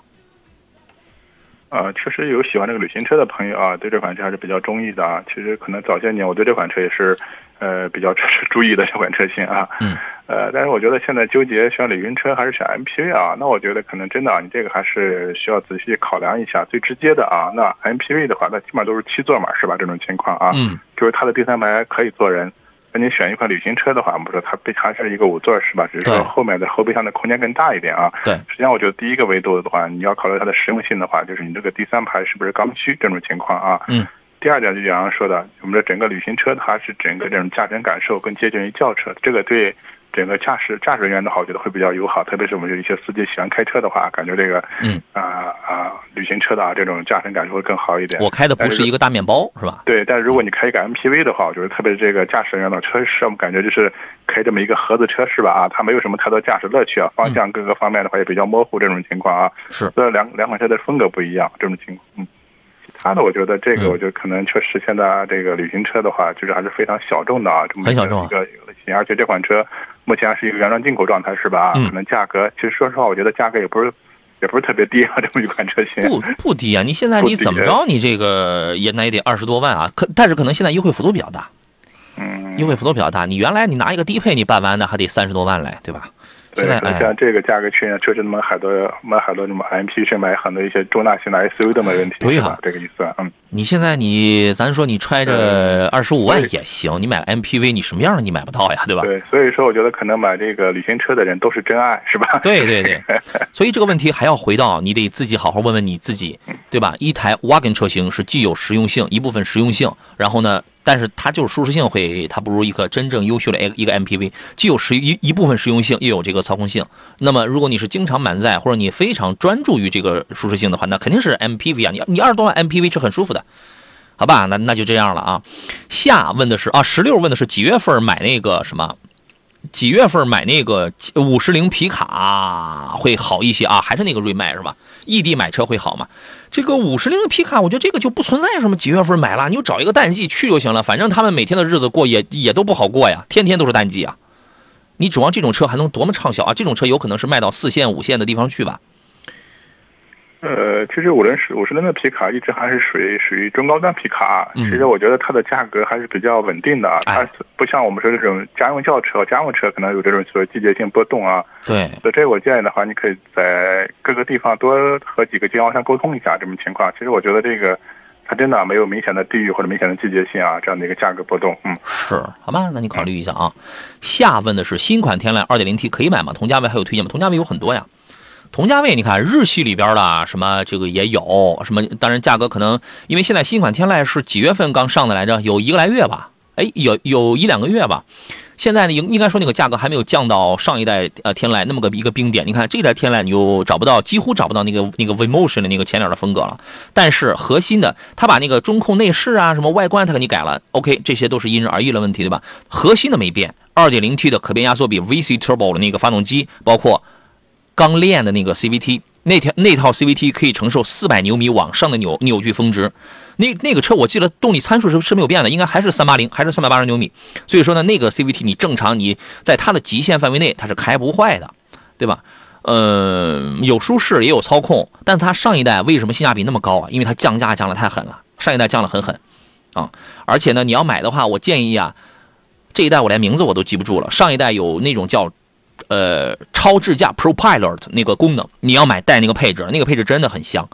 [SPEAKER 4] 啊，确实有喜欢这个旅行车的朋友啊，对这款车还是比较中意的啊。其实可能早些年我对这款车也是，呃，比较注 *laughs* 意的这款车型啊。
[SPEAKER 3] 嗯。
[SPEAKER 4] 呃，但是我觉得现在纠结选旅行车还是选 MPV 啊，那我觉得可能真的啊，你这个还是需要仔细考量一下。最直接的啊，那 MPV 的话，那起码都是七座嘛，是吧？这种情况啊，
[SPEAKER 3] 嗯，
[SPEAKER 4] 就是它的第三排可以坐人。那你选一款旅行车的话，不是它备还是一个五座是吧？只是说后面的后备箱的空间更大一点啊。
[SPEAKER 3] 对，
[SPEAKER 4] 实际上我觉得第一个维度的话，你要考虑它的实用性的话，就是你这个第三排是不是刚需这种情况啊。
[SPEAKER 3] 嗯。
[SPEAKER 4] 第二点就杨洋说的，我们的整个旅行车它是整个这种驾乘感受更接近于轿车，这个对。整个驾驶驾驶人员的话，我觉得会比较友好，特别是我们有一些司机喜欢开车的话，感觉这个，
[SPEAKER 3] 嗯
[SPEAKER 4] 啊啊，旅行车的啊这种驾乘感受会更好一点。
[SPEAKER 3] 我开的不是一个大面包，是吧？
[SPEAKER 4] 对，但是如果你开一个 MPV 的话，我觉得特别是这个驾驶人员的车是我们感觉就是开这么一个盒子车是吧？啊，它没有什么太多驾驶乐趣啊，方向各个方面的话也比较模糊这种情况啊。
[SPEAKER 3] 是，
[SPEAKER 4] 这两两款车的风格不一样，这种情况。嗯，其他的我觉得这个，我觉得可能确实现在这个旅行车的话，就是还是非常小众的啊，这么一个类型，而且这款车。目前还是一个原装进口状态，是吧？可能价格，其实说实话，我觉得价格也不是，也不是特别低啊。*laughs* 这么一款车型
[SPEAKER 3] 不不低啊！你现在你怎么着？你这个也那也得二十多万啊！可但是可能现在优惠幅度比较大，
[SPEAKER 4] 嗯，
[SPEAKER 3] 优惠幅度比较大。你原来你拿一个低配，你办完的还得三十多万嘞，对吧？
[SPEAKER 4] 对，像这个价格区间，确实买很多买很多什么 MP，去买很多一些中大型的 SUV 都没问题，
[SPEAKER 3] 对呀，
[SPEAKER 4] 这个意思，嗯。
[SPEAKER 3] 你现在你咱说你揣着二十五万也行，你买 MPV 你什么样的你买不到呀，对吧？
[SPEAKER 4] 对，所以说我觉得可能买这个旅行车的人都是真爱，是吧？
[SPEAKER 3] 对对对，*laughs* 所以这个问题还要回到你得自己好好问问你自己，对吧？一台 wagon 车型是既有实用性，一部分实用性，然后呢？但是它就是舒适性会，它不如一个真正优秀的一一个 MPV，既有实一一部分实用性，又有这个操控性。那么如果你是经常满载，或者你非常专注于这个舒适性的话，那肯定是 MPV 啊。你你二十多万 MPV 是很舒服的，好吧？那那就这样了啊。下问的是啊，十六问的是几月份买那个什么？几月份买那个五十铃皮卡会好一些啊？还是那个瑞迈是吧？异地买车会好吗？这个五十铃的皮卡，我觉得这个就不存在什么几月份买了，你就找一个淡季去就行了。反正他们每天的日子过也也都不好过呀，天天都是淡季啊。你指望这种车还能多么畅销啊？这种车有可能是卖到四线、五线的地方去吧。
[SPEAKER 4] 呃，其实五轮十五十铃的皮卡一直还是属于属于中高端皮卡。其实我觉得它的价格还是比较稳定的啊，它不像我们说这种家用轿车、家用车可能有这种所谓季节性波动啊。
[SPEAKER 3] 对，
[SPEAKER 4] 所以这我建议的话，你可以在各个地方多和几个经销商沟通一下这种情况。其实我觉得这个它真的没有明显的地域或者明显的季节性啊，这样的一个价格波动。嗯，
[SPEAKER 3] 是，好吧，那你考虑一下啊。下问的是新款天籁 2.0T 可以买吗？同价位还有推荐吗？同价位有很多呀。同价位，你看日系里边的什么这个也有什么，当然价格可能因为现在新款天籁是几月份刚上的来着？有一个来月吧？哎，有有一两个月吧。现在呢，应应该说那个价格还没有降到上一代呃天籁那么个一个冰点。你看这代天籁你就找不到，几乎找不到那个那个 V Motion 的那个前脸的风格了。但是核心的，它把那个中控内饰啊什么外观它给你改了。OK，这些都是因人而异的问题，对吧？核心的没变，2.0T 的可变压缩比 VC Turbo 的那个发动机，包括。刚练的那个 CVT 那条那套 CVT 可以承受四百牛米往上的扭扭矩峰值。那那个车我记得动力参数是是没有变的，应该还是三八零，还是三百八十牛米。所以说呢，那个 CVT 你正常你在它的极限范围内它是开不坏的，对吧？呃，有舒适也有操控，但它上一代为什么性价比那么高啊？因为它降价降的太狠了，上一代降的很狠啊。而且呢，你要买的话，我建议啊，这一代我连名字我都记不住了。上一代有那种叫呃超智驾 Pro Pilot 那个功能，你要买带那个配置，那个配置真的很香。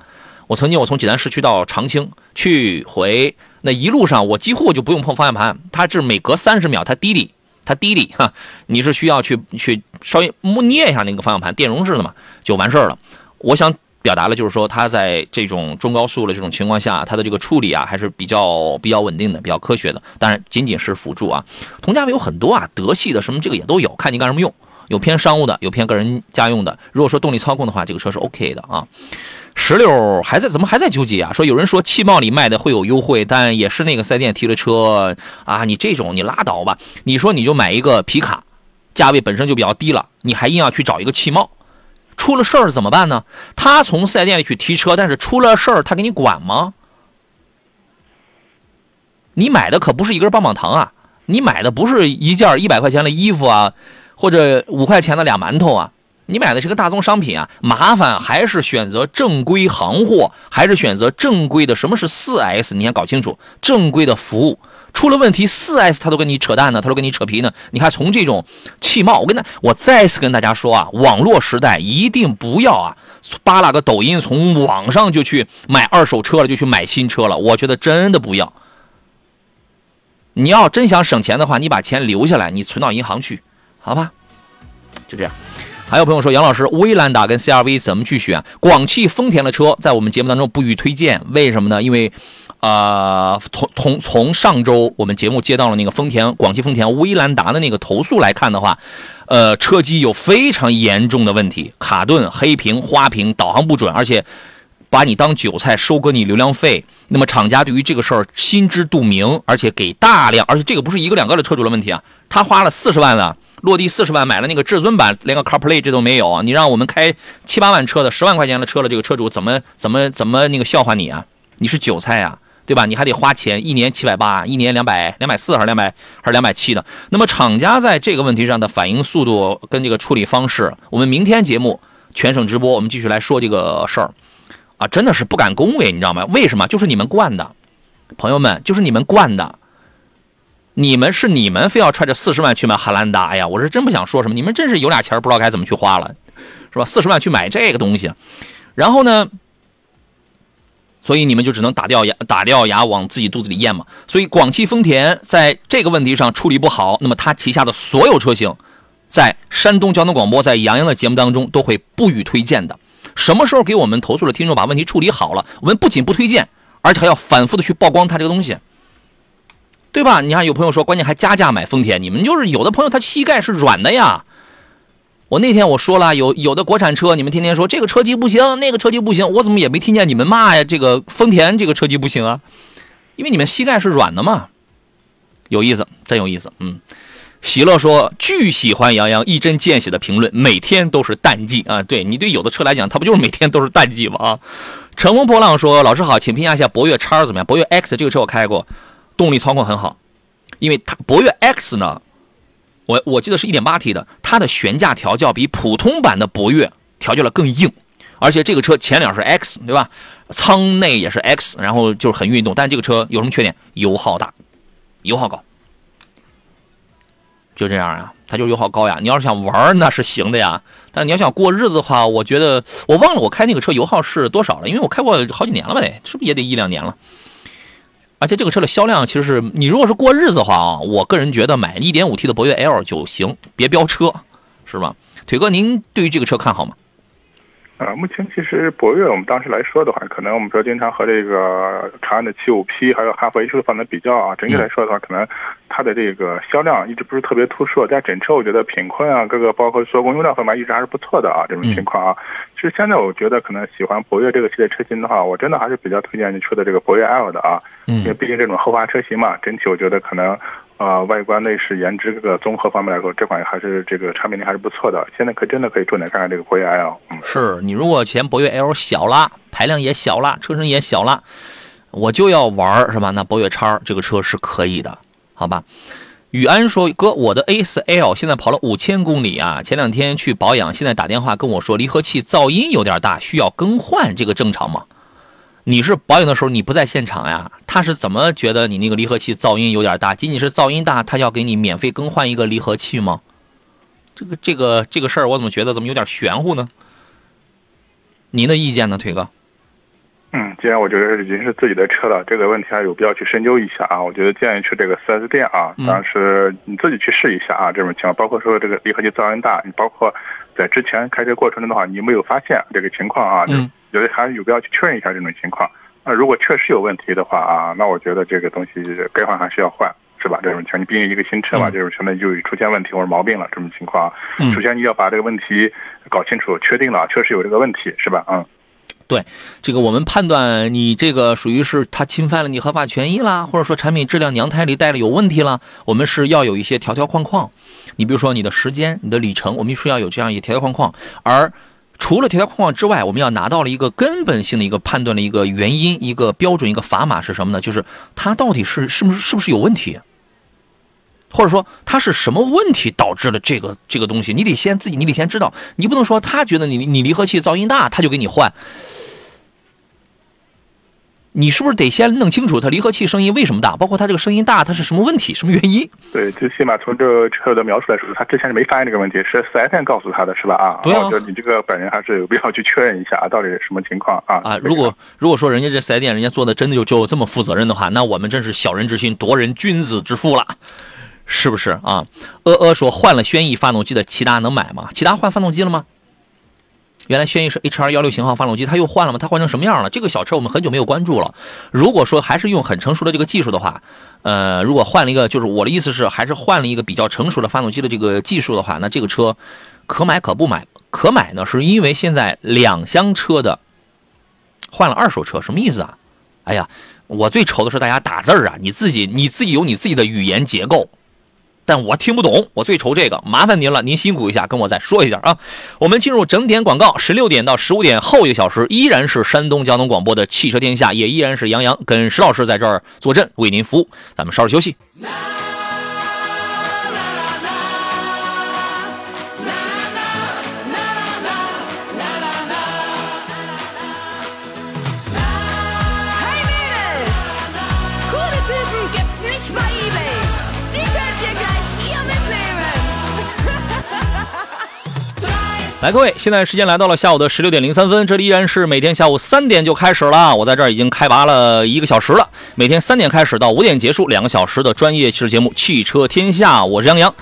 [SPEAKER 3] 我曾经我从济南市区到长清去回，那一路上我几乎就不用碰方向盘，它是每隔三十秒它滴滴，它滴滴 *laughs* 哈，你是需要去去稍微摸捏一下那个方向盘，电容式的嘛，就完事儿了。我想表达的就是说，它在这种中高速的这种情况下，它的这个处理啊还是比较比较稳定的，比较科学的。当然仅仅是辅助啊，同价位有很多啊，德系的什么这个也都有，看你干什么用，有偏商务的，有偏个人家用的。如果说动力操控的话，这个车是 OK 的啊。石榴还在怎么还在纠结啊？说有人说汽贸里卖的会有优惠，但也是那个四 S 店提的车啊。你这种你拉倒吧。你说你就买一个皮卡，价位本身就比较低了，你还硬要去找一个汽贸，出了事儿怎么办呢？他从四 S 店里去提车，但是出了事儿他给你管吗？你买的可不是一根棒棒糖啊，你买的不是一件一百块钱的衣服啊，或者五块钱的俩馒头啊。你买的是个大宗商品啊，麻烦还是选择正规行货，还是选择正规的？什么是四 S？你先搞清楚，正规的服务出了问题，四 S 他都跟你扯淡呢，他都跟你扯皮呢。你看，从这种汽贸，我跟他，我再次跟大家说啊，网络时代一定不要啊，扒拉个抖音，从网上就去买二手车了，就去买新车了。我觉得真的不要。你要真想省钱的话，你把钱留下来，你存到银行去，好吧？就这样。还有朋友说，杨老师，威兰达跟 CRV 怎么去选？广汽丰田的车在我们节目当中不予推荐，为什么呢？因为，呃，从从从上周我们节目接到了那个丰田广汽丰田威兰达的那个投诉来看的话，呃，车机有非常严重的问题，卡顿、黑屏、花屏、导航不准，而且把你当韭菜收割你流量费。那么厂家对于这个事儿心知肚明，而且给大量，而且这个不是一个两个的车主的问题啊，他花了四十万了。落地四十万买了那个至尊版，连个 CarPlay 这都没有！你让我们开七八万车的十万块钱的车的这个车主怎么怎么怎么那个笑话你啊？你是韭菜啊，对吧？你还得花钱，一年七百八，一年两百两百四还是两百还是两百七的？那么厂家在这个问题上的反应速度跟这个处理方式，我们明天节目全省直播，我们继续来说这个事儿啊！真的是不敢恭维，你知道吗？为什么？就是你们惯的，朋友们，就是你们惯的。你们是你们非要揣着四十万去买汉兰达呀？我是真不想说什么，你们真是有俩钱不知道该怎么去花了，是吧？四十万去买这个东西，然后呢，所以你们就只能打掉牙打掉牙往自己肚子里咽嘛。所以广汽丰田在这个问题上处理不好，那么它旗下的所有车型，在山东交通广播在杨洋的节目当中都会不予推荐的。什么时候给我们投诉的听众把问题处理好了，我们不仅不推荐，而且还要反复的去曝光它这个东西。对吧？你看有朋友说，关键还加价买丰田，你们就是有的朋友他膝盖是软的呀。我那天我说了，有有的国产车，你们天天说这个车机不行，那个车机不行，我怎么也没听见你们骂呀？这个丰田这个车机不行啊，因为你们膝盖是软的嘛。有意思，真有意思。嗯，喜乐说巨喜欢杨洋一针见血的评论，每天都是淡季啊。对你对有的车来讲，它不就是每天都是淡季吗？啊，乘风破浪说老师好，请评价一下博越叉怎么样？博越 X 这个车我开过。动力操控很好，因为它博越 X 呢，我我记得是一点八 T 的，它的悬架调教比普通版的博越调教的更硬，而且这个车前脸是 X 对吧？舱内也是 X，然后就是很运动，但这个车有什么缺点？油耗大，油耗高，就这样呀，它就油耗高呀。你要是想玩那是行的呀，但你要想过日子的话，我觉得我忘了我开那个车油耗是多少了，因为我开过好几年了吧？得是不是也得一两年了？而且这个车的销量其实是你如果是过日子的话啊，我个人觉得买 1.5T 的博越 L 就行，别飙车，是吧？腿哥，您对于这个车看好吗？
[SPEAKER 4] 呃，目前其实博越我们当时来说的话，可能我们说经常和这个长安的七五 P，还有哈弗 H 放在比较啊，整体来说的话，可能它的这个销量一直不是特别突出，但整车我觉得品控啊，各个包括做工用料方面一直还是不错的啊，这种情况啊。其实现在我觉得可能喜欢博越这个系列车型的话，我真的还是比较推荐你出的这个博越 L 的啊，因为毕竟这种豪华车型嘛，整体我觉得可能呃，外观、内饰、颜值各个综合方面来说，这款还是这个产品力还是不错的。现在可真的可以重点看看这个博越 L。嗯，
[SPEAKER 3] 是你如果嫌博越 L 小了，排量也小了，车身也小了，我就要玩是吧？那博越叉这个车是可以的，好吧？宇安说：“哥，我的 A4L 现在跑了五千公里啊，前两天去保养，现在打电话跟我说离合器噪音有点大，需要更换，这个正常吗？”你是保养的时候你不在现场呀？他是怎么觉得你那个离合器噪音有点大？仅仅是噪音大，他要给你免费更换一个离合器吗？这个这个这个事儿，我怎么觉得怎么有点玄乎呢？您的意见呢，腿哥？
[SPEAKER 4] 嗯，既然我觉得已经是自己的车了，这个问题还有必要去深究一下啊。我觉得建议去这个 4S 店啊，当然是你自己去试一下啊。这种情况，包括说这个离合器噪音大，你包括在之前开车过程中的话，你有没有发现这个情况啊？
[SPEAKER 3] 嗯。
[SPEAKER 4] 觉得还有必要去确认一下这种情况。那如果确实有问题的话啊，那我觉得这个东西该换还是要换，是吧？这种情况，你毕竟一个新车嘛，这种相当于就出现问题或者毛病了，这种情况，首先你要把这个问题搞清楚，确定了确实有这个问题，是吧？嗯，
[SPEAKER 3] 对，这个我们判断你这个属于是他侵犯了你合法权益啦，或者说产品质量娘胎里带了有问题了，我们是要有一些条条框框。你比如说你的时间、你的里程，我们是要有这样一条条框框，而。除了条条框框之外，我们要拿到了一个根本性的一个判断的一个原因、一个标准、一个砝码是什么呢？就是它到底是是不是是不是有问题，或者说它是什么问题导致了这个这个东西？你得先自己，你得先知道，你不能说他觉得你你离合器噪音大，他就给你换。你是不是得先弄清楚它离合器声音为什么大，包括它这个声音大，它是什么问题、什么原因？
[SPEAKER 4] 对，最起码从这个车的描述来说，他之前是没发现这个问题，是四 S 店告诉他的是吧？啊，
[SPEAKER 3] 对啊，
[SPEAKER 4] 就你这个本人还是有必要去确认一下啊，到底是什么情况啊？
[SPEAKER 3] 啊，如果如果说人家这四 S 店人家做的真的就就这么负责任的话，那我们真是小人之心夺人君子之腹了，是不是啊？呃呃，说换了轩逸发动机的骐达能买吗？骐达换发动机了吗？原来轩逸是 H 二幺六型号发动机，它又换了吗？它换成什么样了？这个小车我们很久没有关注了。如果说还是用很成熟的这个技术的话，呃，如果换了一个，就是我的意思是，还是换了一个比较成熟的发动机的这个技术的话，那这个车可买可不买。可买呢，是因为现在两厢车的换了二手车，什么意思啊？哎呀，我最愁的是大家打字儿啊，你自己你自己有你自己的语言结构。*laughs* 但我听不懂，我最愁这个，麻烦您了，您辛苦一下，跟我再说一下啊。我们进入整点广告，十六点到十五点后一个小时，依然是山东交通广播的汽车天下，也依然是杨洋跟石老师在这儿坐镇为您服务。咱们稍事休息。来，各位，现在时间来到了下午的十六点零三分，这里依然是每天下午三点就开始了。我在这儿已经开拔了一个小时了，每天三点开始到五点结束，两个小时的专业汽车节目《汽车天下》，我是杨洋。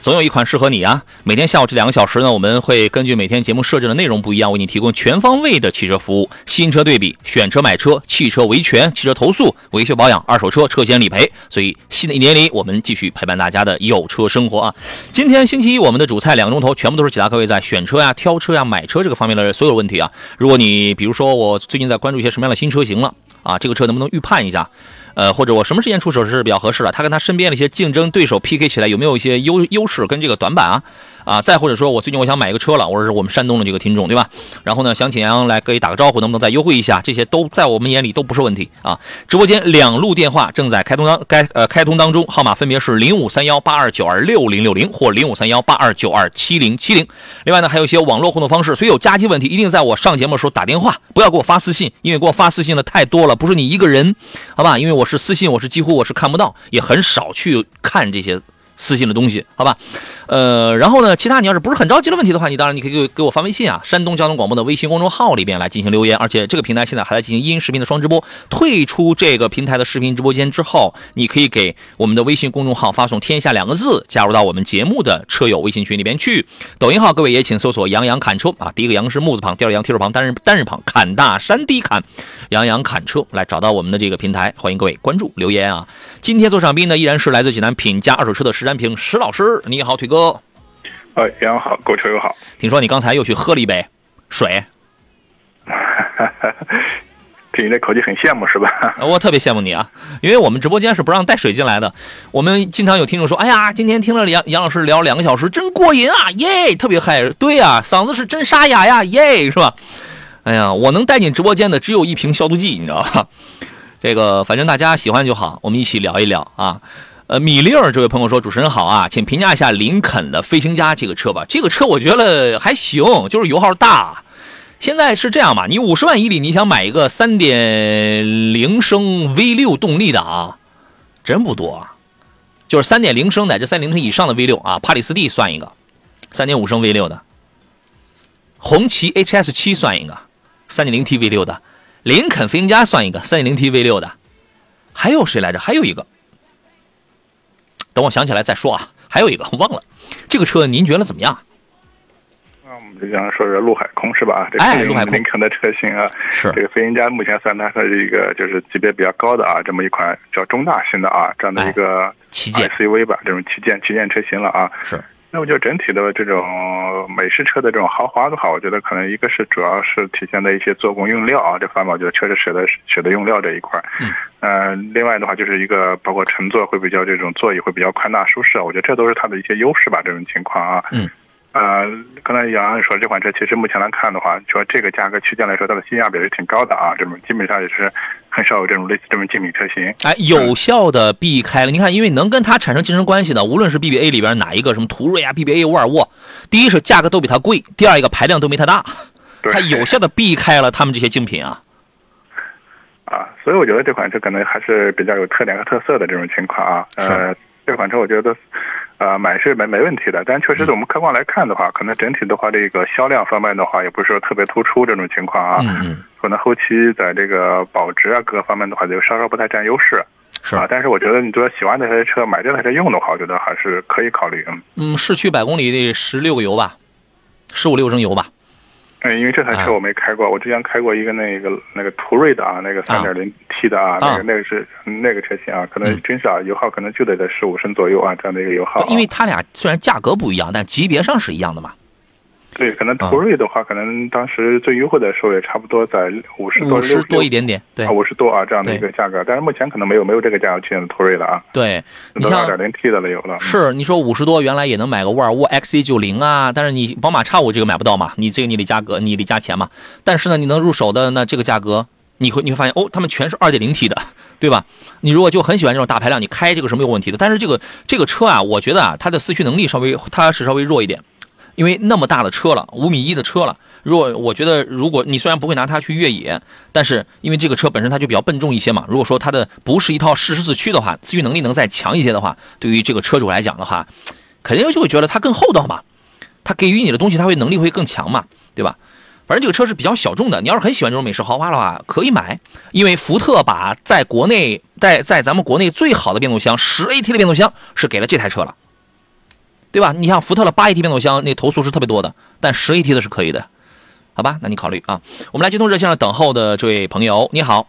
[SPEAKER 3] 总有一款适合你啊！每天下午这两个小时呢，我们会根据每天节目设置的内容不一样，为你提供全方位的汽车服务：新车对比、选车买车、汽车维权、汽车投诉、维修保养、二手车车险理赔。所以新的一年里，我们继续陪伴大家的有车生活啊！今天星期一，我们的主菜两个钟头全部都是解答各位在选车呀、挑车呀、买车这个方面的所有问题啊！如果你比如说我最近在关注一些什么样的新车型了啊，这个车能不能预判一下？呃，或者我什么时间出手是比较合适的？他跟他身边的一些竞争对手 PK 起来有没有一些优优势跟这个短板啊？啊，再或者说我最近我想买一个车了，我是我们山东的这个听众，对吧？然后呢，想请杨洋来可以打个招呼，能不能再优惠一下？这些都在我们眼里都不是问题啊！直播间两路电话正在开通当该呃开通当中，号码分别是零五三幺八二九二六零六零或零五三幺八二九二七零七零。另外呢，还有一些网络互动方式，所以有加急问题一定在我上节目的时候打电话，不要给我发私信，因为给我发私信的太多了，不是你一个人，好吧？因为我是私信，我是几乎我是看不到，也很少去看这些。私信的东西，好吧，呃，然后呢，其他你要是不是很着急的问题的话，你当然你可以给给我发微信啊，山东交通广播的微信公众号里边来进行留言，而且这个平台现在还在进行音视频的双直播。退出这个平台的视频直播间之后，你可以给我们的微信公众号发送“天下”两个字，加入到我们节目的车友微信群里边去。抖音号各位也请搜索“杨洋砍车”啊，第一个“杨”是木字旁，第二个“杨”提手旁，单人单人旁，砍大山低砍，杨洋砍车来找到我们的这个平台，欢迎各位关注留言啊。今天做上宾的依然是来自济南品家二手车的石占平石老师，你好，腿哥。
[SPEAKER 4] 哎，杨好，狗车友好。
[SPEAKER 3] 听说你刚才又去喝了一杯水。*laughs*
[SPEAKER 4] 听你这口气很羡慕是吧？
[SPEAKER 3] 我特别羡慕你啊，因为我们直播间是不让带水进来的。我们经常有听众说：“哎呀，今天听了杨杨老师聊两个小时，真过瘾啊，耶，特别嗨。”对呀，嗓子是真沙哑呀，耶，是吧？哎呀，我能带进直播间的只有一瓶消毒剂，你知道吧？这个反正大家喜欢就好，我们一起聊一聊啊。呃，米粒儿这位朋友说：“主持人好啊，请评价一下林肯的飞行家这个车吧。这个车我觉得还行，就是油耗大。现在是这样嘛，你五十万以里你想买一个三点零升 V 六动力的啊，真不多。就是三点零升乃至三零升以上的 V 六啊，帕里斯蒂算一个，三点五升 V 六的。红旗 HS 七算一个，三点零 T V 六的。林肯飞行家算一个，三点零 T V 六的。还有谁来着？还有一个。”等我想起来再说啊，还有一个我忘了，这个车您觉得怎么样？
[SPEAKER 4] 那我们就讲说说陆海空是吧？
[SPEAKER 3] 哎，陆海空
[SPEAKER 4] 林肯的车型啊，*laughs*
[SPEAKER 3] 是
[SPEAKER 4] 这个飞行家目前算它是一个就是级别比较高的啊，这么一款叫中大型的啊这样的一个
[SPEAKER 3] 旗舰
[SPEAKER 4] SUV 吧，这种旗舰旗舰车型了啊。
[SPEAKER 3] 是。
[SPEAKER 4] 那我觉得整体的这种美式车的这种豪华的话，我觉得可能一个是主要是体现在一些做工用料啊这方面，我觉得确实舍得舍得用料这一块。
[SPEAKER 3] 嗯。
[SPEAKER 4] 呃，另外的话就是一个包括乘坐会比较这种座椅会比较宽大舒适，我觉得这都是它的一些优势吧。这种情况啊。
[SPEAKER 3] 嗯。
[SPEAKER 4] 呃，刚才杨洋说这款车其实目前来看的话，说这个价格区间来说，它的性价比是挺高的啊。这种基本上也是很少有这种类似这种竞品车型。
[SPEAKER 3] 哎，有效的避开了。你看，因为能跟它产生竞争关系的，无论是 BBA 里边哪一个，什么途锐啊、BBA、沃尔沃，第一是价格都比它贵，第二一个排量都没它大，它有效的避开了他们这些竞品啊。
[SPEAKER 4] 啊，所以我觉得这款车可能还是比较有特点和特色的这种情况啊。呃，这款车我觉得。呃，买是没没问题的，但确实我们客观来看的话，可能整体的话，这个销量方面的话，也不是说特别突出这种情况啊。
[SPEAKER 3] 嗯嗯。
[SPEAKER 4] 可能后期在这个保值啊各个方面的话，就稍稍不太占优势。
[SPEAKER 3] 是
[SPEAKER 4] 啊，但是我觉得你说喜欢这台车，买这台车用的话，我觉得还是可以考虑。嗯。
[SPEAKER 3] 嗯，市区百公里得十六个油吧，十五六升油吧。
[SPEAKER 4] 嗯，因为这台车我没开过，我之前开过一个那个那个途锐的啊，那个三点零 T 的啊，那个那个是那个车型啊，可能真是啊，油耗可能就得在十五升左右啊，这样的一个油耗。
[SPEAKER 3] 因为它俩虽然价格不一样，但级别上是一样的嘛。
[SPEAKER 4] 对，可能途锐的话，可能当时最优惠的时候也差不多在五十多、
[SPEAKER 3] 五十多一点点，对，
[SPEAKER 4] 五十多啊这样的一个价格。但是目前可能没有没有这个价格区间的途锐了啊。
[SPEAKER 3] 对，
[SPEAKER 4] 你像二点零 T 的了有了。
[SPEAKER 3] 是，你说五十多，原来也能买个沃尔沃 XC 九零啊，但是你宝马叉五这个买不到嘛，你这个你得加格，你得加钱嘛。但是呢，你能入手的那这个价格，你会你会发现哦，他们全是二点零 T 的，*laughs* 对吧？你如果就很喜欢这种大排量，你开这个是没有问题的。但是这个这个车啊，我觉得啊，它的四驱能力稍微它是稍微弱一点。因为那么大的车了，五米一的车了。如果我觉得，如果你虽然不会拿它去越野，但是因为这个车本身它就比较笨重一些嘛。如果说它的不是一套适时四驱的话，自愈能力能再强一些的话，对于这个车主来讲的话，肯定就会觉得它更厚道嘛。它给予你的东西，它会能力会更强嘛，对吧？反正这个车是比较小众的。你要是很喜欢这种美式豪华的话，可以买。因为福特把在国内在在咱们国内最好的变速箱十 AT 的变速箱是给了这台车了。对吧？你像福特的八 AT 变速箱，那投诉是特别多的，但十 AT 的是可以的，好吧？那你考虑啊。我们来接通热线上等候的这位朋友，你好。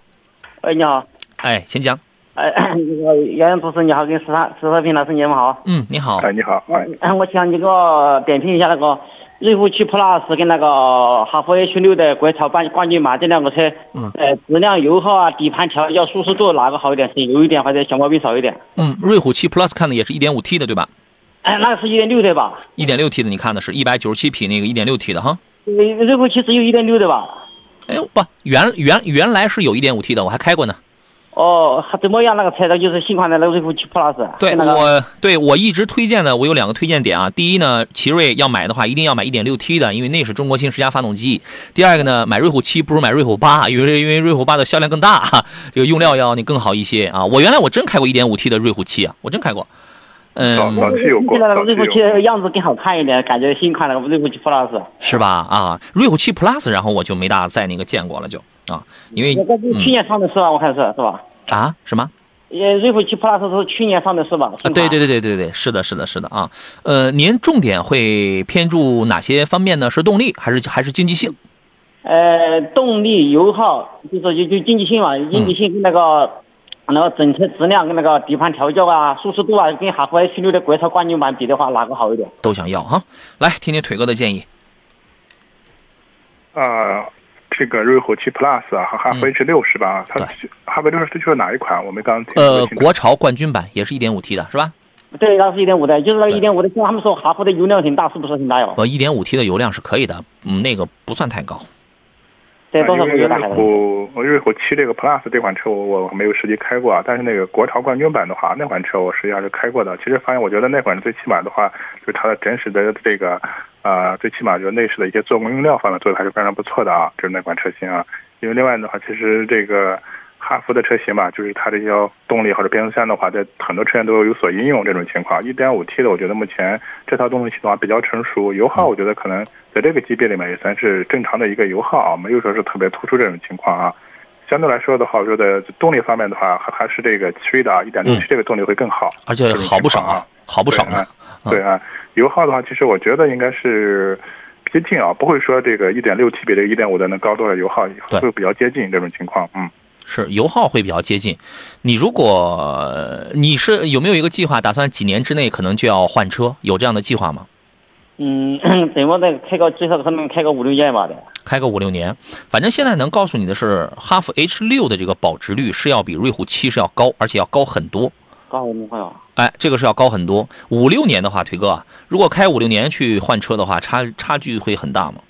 [SPEAKER 5] 喂，你好。
[SPEAKER 3] 哎，先讲。
[SPEAKER 5] 哎，那个杨洋主持你好，跟石石和平老师你们好。
[SPEAKER 3] 嗯，你好。
[SPEAKER 4] 哎，你好。
[SPEAKER 5] 哎，我想你给我点评一下那个瑞虎7 Plus 跟那个哈弗 H 六的国潮冠冠军嘛，这两个车，
[SPEAKER 3] 嗯，
[SPEAKER 5] 呃，质量、油耗啊、底盘调教、舒适度哪个好一点？是油一点，或者小毛病少一点？
[SPEAKER 3] 嗯，瑞虎7 Plus 看的也是一点五 T 的，对吧？
[SPEAKER 5] 哎，那个是一点六的吧？
[SPEAKER 3] 一点六 T 的，你看的是一百九十七匹那个一点六 T 的哈。
[SPEAKER 5] 瑞瑞虎七只有一点六的吧？
[SPEAKER 3] 哎呦不，原原原来是有一点五 T 的，我还开过呢。
[SPEAKER 5] 哦，怎么样？那个车的就是新款的那个瑞虎七 Plus。
[SPEAKER 3] 对，我对我一直推荐的，我有两个推荐点啊。第一呢，奇瑞要买的话，一定要买一点六 T 的，因为那是中国新十佳发动机。第二个呢，买瑞虎七不如买瑞虎八，因为因为瑞虎八的销量更大，这个用料要你更好一些啊。我原来我真开过一点五 T 的瑞虎七啊，我真开过。嗯，
[SPEAKER 4] 瑞虎
[SPEAKER 5] 七样子更好看一点，感觉新款那个瑞虎七 Plus
[SPEAKER 3] 是吧？啊，瑞虎七 Plus，然后我就没大在那个见过了，就啊，因为
[SPEAKER 5] 去年上的是吧？我看是是吧？
[SPEAKER 3] 啊，什么？
[SPEAKER 5] 呃，瑞虎七 Plus 是去年上的是吧？
[SPEAKER 3] 啊，对对对对对对，是的，是的，是的啊。呃，您重点会偏注哪些方面呢？是动力还是还是经济性？
[SPEAKER 5] 呃，动力、油耗，就是就就经济性嘛，经济性跟那个。那个整车质量跟那个底盘调教啊、舒适度啊，跟哈弗 H 六的国潮冠军版比的话，哪个好一点？
[SPEAKER 3] 都想要哈。来听听腿哥的建议。
[SPEAKER 4] 啊，其这个瑞虎七 Plus 啊和哈弗 H 六是吧？它
[SPEAKER 3] 对
[SPEAKER 4] 哈弗 H 六是就是哪一款？我没刚听
[SPEAKER 3] 呃，国潮冠军版也是一点五 T 的是吧？
[SPEAKER 5] 对，那是一点五的，就是那个一点五的，像他们说哈弗的油量挺大，是不是挺大哟？
[SPEAKER 3] 呃一点五 T 的油量是可以的，嗯，那个不算太高。
[SPEAKER 4] 因为瑞？虎瑞虎七这个 Plus 这款车我我没有实际开过啊，但是那个国潮冠军版的话，那款车我实际上是开过的。其实发现我觉得那款最起码的话，就是它的真实的这个呃，最起码就是内饰的一些做工用料方面做的还是非常不错的啊，就是那款车型啊。因为另外的话，其实这个哈弗的车型嘛，就是它这些动力或者变速箱的话，在很多车型都有所应用这种情况。一点五 T 的，我觉得目前这套动力系统啊比较成熟，油耗我觉得可能在这个级别里面也算是正常的一个油耗啊，没有说是特别突出这种情况啊。相对来说的话，我觉得动力方面的话，还还是这个奇瑞的啊一点六 T 这个动力会更好，
[SPEAKER 3] 而且好不少啊，好不少呢。
[SPEAKER 4] 对啊，油耗的话，其实我觉得应该是接近啊，不会说这个一点六 T 比这个一点五的能高多少油耗，
[SPEAKER 3] 对
[SPEAKER 4] 会比较接近这种情况。嗯，
[SPEAKER 3] 是油耗会比较接近。你如果呃你是有没有一个计划，打算几年之内可能就要换车？有这样的计划吗？
[SPEAKER 5] 嗯，怎么再开个最少可能开个五六年吧的。
[SPEAKER 3] 开个五六年，反正现在能告诉你的是，哈弗 H 六的这个保值率是要比瑞虎七是要高，而且要高很多。
[SPEAKER 5] 高我们朋友，
[SPEAKER 3] 哎，这个是要高很多。五六年的话，腿哥啊，如果开五六年去换车的话，差差距会很大吗？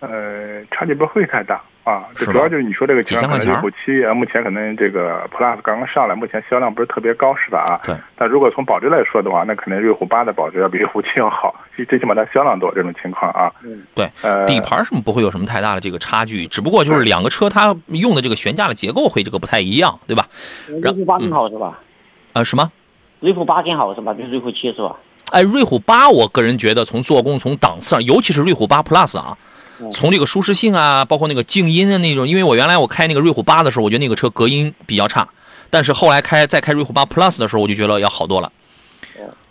[SPEAKER 4] 呃，差距不会太大啊，这主要就是你说这个情况，可
[SPEAKER 3] 几千块钱
[SPEAKER 4] 能瑞虎七啊，目前可能这个 Plus 刚刚上来，目前销量不是特别高，是吧？啊，
[SPEAKER 3] 对。
[SPEAKER 4] 但如果从保值来说的话，那可能瑞虎八的保值要比瑞虎七要好，最最起码它销量多这种情况啊。
[SPEAKER 3] 对，
[SPEAKER 4] 呃，
[SPEAKER 3] 底盘什么不会有什么太大的这个差距，只不过就是两个车它用的这个悬架的结构会这个不太一样，对吧？
[SPEAKER 5] 瑞虎八更好是吧？
[SPEAKER 3] 呃，什么？
[SPEAKER 5] 瑞虎八更好是吧？比瑞虎七是吧？
[SPEAKER 3] 哎，瑞虎八，我个人觉得从做工、从档次上，尤其是瑞虎八 Plus 啊，从这个舒适性啊，包括那个静音的那种，因为我原来我开那个瑞虎八的时候，我觉得那个车隔音比较差，但是后来开再开瑞虎八 Plus 的时候，我就觉得要好多了。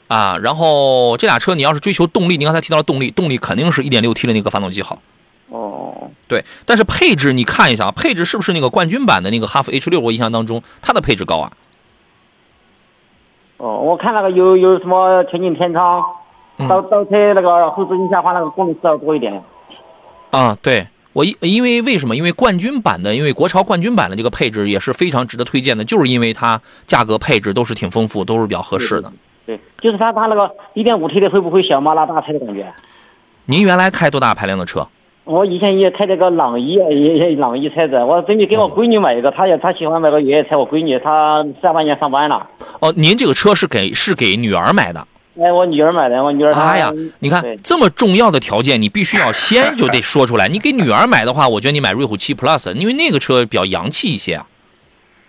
[SPEAKER 3] 啊，然后这俩车你要是追求动力，你刚才提到了动力，动力肯定是一点六 T 的那个发动机好。
[SPEAKER 5] 哦，
[SPEAKER 3] 对，但是配置你看一下啊，配置是不是那个冠军版的那个哈弗 H 六？我印象当中它的配置高啊。
[SPEAKER 5] 哦，我看那个有有什么全景天窗，
[SPEAKER 3] 嗯
[SPEAKER 5] 倒倒车那个后视镜下方那个功能是要多一点。
[SPEAKER 3] 啊，对我因因为为什么？因为冠军版的，因为国潮冠军版的这个配置也是非常值得推荐的，就是因为它价格配置都是挺丰富，都是比较合适的。
[SPEAKER 5] 对，就是它它那个一点五 T 的会不会小马拉大车的感觉？
[SPEAKER 3] 您原来开多大排量的车？
[SPEAKER 5] 我以前也开这个朗逸，也也朗逸车子，我准备给我闺女买一个，她也她喜欢买个越野车，我闺女她下半年上班了，
[SPEAKER 3] 哦，您这个车是给是给女儿买的？
[SPEAKER 5] 哎，我女儿买的，我女儿她。
[SPEAKER 3] 哎呀，你看这么重要的条件，你必须要先就得说出来。你给女儿买的话，我觉得你买瑞虎七 Plus，因为那个车比较洋气一些啊。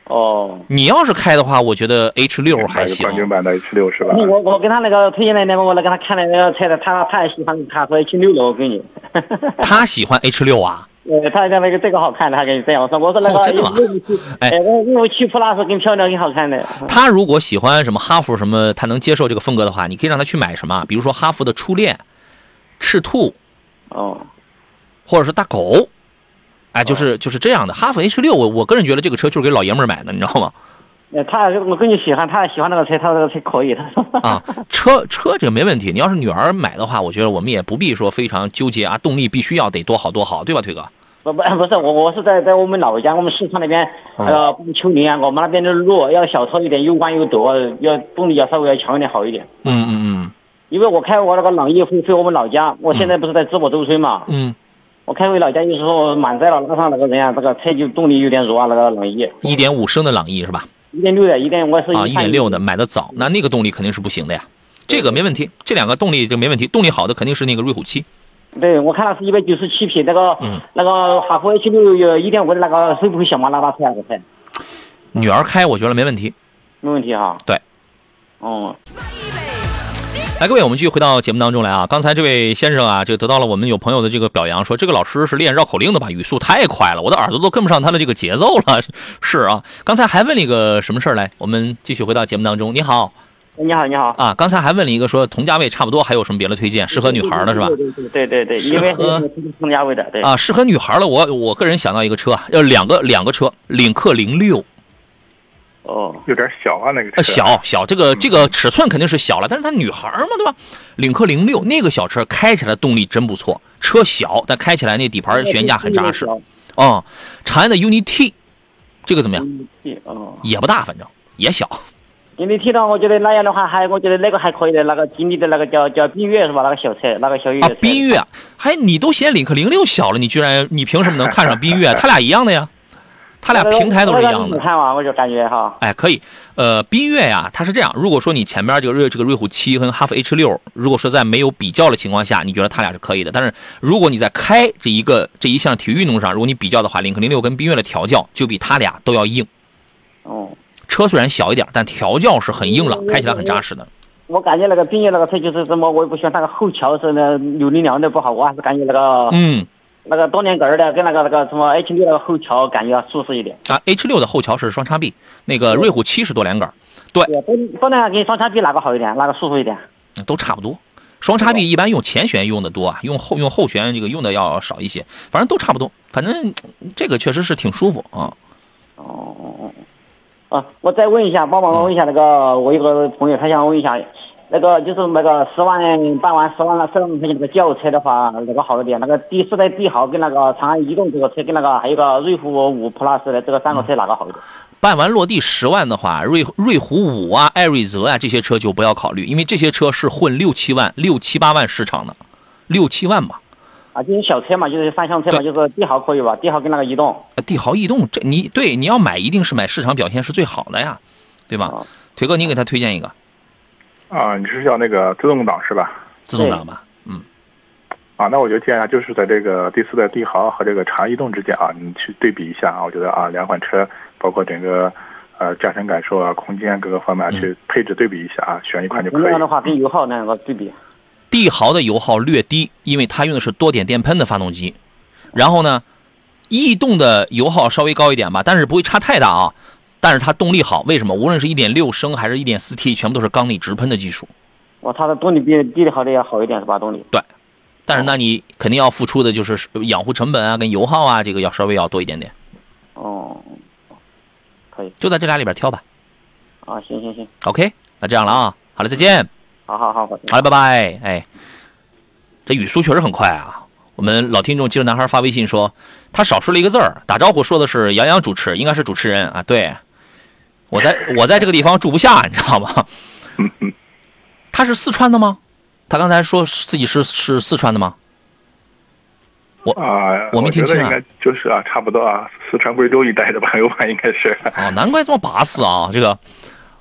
[SPEAKER 5] 哦，
[SPEAKER 3] 你要是开的话，我觉得 H 六还行
[SPEAKER 4] 冠。军版的 H 六是吧？
[SPEAKER 5] 我我给他那个推荐的那个，我来给他看那个车的，他他也喜欢卡车 H 六的，我闺女。*laughs*
[SPEAKER 3] 她喜欢 H 六啊？
[SPEAKER 5] 呃，她讲那个这个好看的，他跟你这样说，我说那
[SPEAKER 3] 真的吗
[SPEAKER 5] 六五七，
[SPEAKER 3] 哎
[SPEAKER 5] 哎，我六五七 Plus 更漂亮，更好看的。
[SPEAKER 3] 他如果喜欢什么哈弗什么，他能接受这个风格的话，你可以让他去买什么，比如说哈弗的初恋、赤兔，
[SPEAKER 5] 哦，
[SPEAKER 3] 或者是大狗，哎，就是就是这样的。哈弗 H 六，我我个人觉得这个车就是给老爷们儿买的，你知道吗？
[SPEAKER 5] 呃，她我闺女喜欢，他也喜欢那个车，他说这个车可以，他说。
[SPEAKER 3] 啊，车车这个没问题。你要是女儿买的话，我觉得我们也不必说非常纠结啊，动力必须要得多好多好，对吧，腿哥？
[SPEAKER 5] 不不不是我我是在在我们老家，我们四川那边
[SPEAKER 3] 哦
[SPEAKER 5] 呃棒丘陵啊，我们那边的路要小车一点，又弯又陡，要动力要稍微要强一点好一点。
[SPEAKER 3] 嗯嗯嗯
[SPEAKER 5] 因为我开我那个朗逸回回我们老家，我现在不是在淄博周村嘛，
[SPEAKER 3] 嗯嗯，
[SPEAKER 5] 我开回老家有时候满载了拉上那个人啊，这个车就动力有点弱啊，那个朗逸
[SPEAKER 3] 一点五升的朗逸是吧？
[SPEAKER 5] 一点六的，一点我是
[SPEAKER 3] 啊，一点六的买的早，那那个动力肯定是不行的呀。这个没问题，这两个动力就没问题。动力好的肯定是那个瑞虎七。
[SPEAKER 5] 对，我看了是一百九十七匹，那个、
[SPEAKER 3] 嗯
[SPEAKER 5] 那个哈弗 H 六有一点五的那个会不会小马拉大车啊？这车
[SPEAKER 3] 女儿开我觉得没问题。
[SPEAKER 5] 没问题哈。
[SPEAKER 3] 对。
[SPEAKER 5] 哦，*laughs*
[SPEAKER 3] 来，各位，我们继续回到节目当中来啊。刚才这位先生啊，这个得到了我们有朋友的这个表扬，说这个老师是练绕口令的吧？语速太快了，我的耳朵都跟不上他的这个节奏了。*laughs* 是啊，刚才还问了一个什么事儿来？我们继续回到节目当中。你好
[SPEAKER 5] 你好，你好。
[SPEAKER 3] 啊，刚才还问了一个说同价位差不多，还有什么别的推荐？适合女孩的是吧？
[SPEAKER 5] 对对对对对，因为同价位的，对。
[SPEAKER 3] 啊，适合女孩的，我我个人想到一个车，啊，要两个两个车，领克零六，
[SPEAKER 5] 哦，
[SPEAKER 4] 有点小啊，那个车
[SPEAKER 3] 呃，小小这个这个尺寸肯定是小了，但是它女孩嘛，对吧？领克零六那个小车开起来动力真不错，车小但开起来那底盘悬架很扎实哦，长安的 UNI-T 这个怎么样？
[SPEAKER 5] 哦，
[SPEAKER 3] 也不大，反正也小。
[SPEAKER 5] 经理提到，我觉得那样的话还，我觉得那个还可以的，那个吉利的那个叫叫缤越是吧？那个小车，那个小越野
[SPEAKER 3] 啊。，缤越，还你都嫌领克零六小了，你居然你凭什么能看上缤越？*laughs* 它俩一样的呀，它俩平台都是一样的。
[SPEAKER 5] 你看嘛，我就感觉哈，
[SPEAKER 3] 哎，可以。呃，缤越呀，它是这样，如果说你前边这个瑞这个瑞虎七跟哈弗 H 六，如果说在没有比较的情况下，你觉得它俩是可以的。但是如果你在开这一个这一项体育运动上，如果你比较的话，领克零六跟缤越的调教就比它俩都要硬。
[SPEAKER 5] 哦，
[SPEAKER 3] 车虽然小一点，但调教是很硬朗，开起来很扎实的。
[SPEAKER 5] 我感觉那个缤越那个车就是什么，我也不喜欢那个后桥是那扭力梁的不好，我还是感觉那个
[SPEAKER 3] 嗯，
[SPEAKER 5] 那个多连杆的跟那个那个什么 H 六那个后桥感觉要舒适一点。
[SPEAKER 3] 啊，H 六的后桥是双叉臂，那个瑞虎七是多连杆，
[SPEAKER 5] 对，多多连杆跟双叉臂哪个好一点？哪个舒服一点？
[SPEAKER 3] 都差不多。双叉臂一般用前悬用的多啊，用后用后悬这个用的要少一些，反正都差不多。反正嗯这个确实是挺舒服啊。
[SPEAKER 5] 哦哦哦。啊，我再问一下，帮忙问一下那个，我有个朋友他想问一下，那个就是那个十万办完十万十万块钱那个轿车的话，那个好一点，那个第四代帝豪跟那个长安逸动这个车跟那个还有个瑞虎五 Plus 的这个三个车哪个好一点？
[SPEAKER 3] 办完落地十万的话，瑞瑞虎五啊、艾瑞泽啊这些车就不要考虑，因为这些车是混六七万、六七八万市场的，六七万吧。
[SPEAKER 5] 啊，就是小车嘛，就是三厢车嘛，就是帝豪可以吧？帝豪跟那个逸动。
[SPEAKER 3] 呃帝豪逸动这你对你要买一定是买市场表现是最好的呀，对吧？
[SPEAKER 5] 哦
[SPEAKER 3] 腿哥，你给他推荐一个
[SPEAKER 4] 啊，你是要那个自动挡是吧？
[SPEAKER 3] 自动挡吧？嗯，
[SPEAKER 4] 啊，那我觉得建议啊，就是在这个第四代帝豪和这个长安逸动之间啊，你去对比一下啊，我觉得啊，两款车包括整个呃驾乘感受啊、空间各个方面啊去配置对比一下啊，选一款就可以
[SPEAKER 5] 那样。的话跟油耗那样个对比。
[SPEAKER 3] 帝豪的油耗略低，因为它用的是多点电喷的发动机。然后呢，逸动的油耗稍微高一点吧，但是不会差太大啊。但是它动力好，为什么？无论是一点六升还是一点四 T，全部都是缸内直喷的技术。
[SPEAKER 5] 哇，它的动力比比帝豪的要好一点是吧？动力对。
[SPEAKER 3] 但是那你肯定要付出的就是养护成本啊，跟油耗啊，这个要稍微要多一点点。
[SPEAKER 5] 哦，可以
[SPEAKER 3] 就在这俩里边挑吧。
[SPEAKER 5] 啊，行行行
[SPEAKER 3] ，OK，那这样了啊，好了，再见。
[SPEAKER 5] 好好好，好
[SPEAKER 3] 好了，拜拜。哎，这语速确实很快啊。我们老听众记着男孩发微信说，他少说了一个字儿，打招呼说的是杨洋主持，应该是主持人啊。对，我在我在这个地方住不下，你知道吗？他是四川的吗？他刚才说自己是是四川的吗？
[SPEAKER 4] 我啊，
[SPEAKER 3] 我没听清啊
[SPEAKER 4] 应该就是啊，差不多啊，四川贵州一带的朋友吧，*laughs* 应该是。
[SPEAKER 3] 哦，难怪这么巴适啊！这个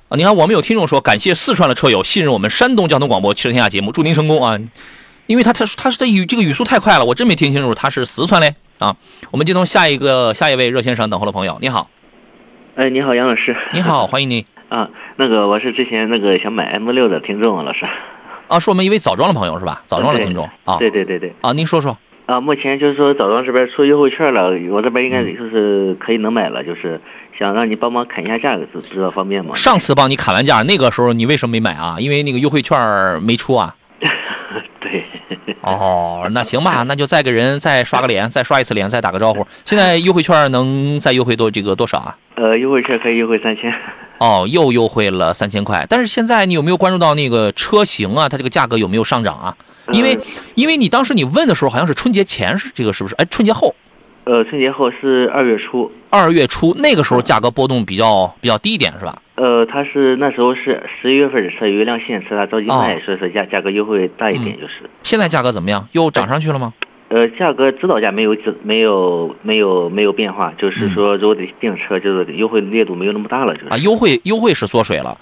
[SPEAKER 3] 啊，你看我们有听众说，感谢四川的车友信任我们山东交通广播汽车天下节目，祝您成功啊！因为他他他是这语这个语速太快了，我真没听清楚他是四川嘞啊。我们接通下一个下一位热线上等候的朋友，你好，
[SPEAKER 6] 哎，你好，杨老师。
[SPEAKER 3] 你好，*laughs* 欢迎您
[SPEAKER 6] 啊，那个我是之前那个想买 M 六的听众啊，老师。
[SPEAKER 3] 啊，是我们一位枣庄的朋友是吧？枣庄的听众啊
[SPEAKER 6] 对对对对。
[SPEAKER 3] 啊，您说说
[SPEAKER 6] 啊，目前就是说枣庄这边出优惠券了，我这边应该
[SPEAKER 3] 嗯
[SPEAKER 6] 就是可以能买了，就是想让你帮忙砍一下价格，知知道方便吗？
[SPEAKER 3] 上次帮你砍完价，那个时候你为什么没买啊？因为那个优惠券没出啊。
[SPEAKER 6] 对。
[SPEAKER 3] 哦，那行吧，那就再给人再刷个脸，再刷一次脸，再打个招呼。现在优惠券能再优惠多这个多少啊？
[SPEAKER 6] 呃，优惠券可以优惠三千。*laughs*
[SPEAKER 3] 哦，又优惠了三千块。但是现在你有没有关注到那个车型啊？它这个价格有没有上涨啊？因为因为你当时你问的时候好像是春节前是这个是不是？哎，春节后，
[SPEAKER 6] 呃，春节后是二月初。
[SPEAKER 3] 二月初那个时候价格波动比较比较低一点是吧？
[SPEAKER 6] 呃，他是那时候是十一月份的车，有一辆现车，他着急卖，
[SPEAKER 3] 哦
[SPEAKER 6] 所以说价价格优惠大一点，就是。
[SPEAKER 3] 现在价格怎么样？又涨上去了吗？
[SPEAKER 6] 呃，价格指导价没有指没有没有没有变化，就是说如果得订车，就是优惠力度没有那么大了，就是。
[SPEAKER 3] 啊，优惠优惠是缩水了。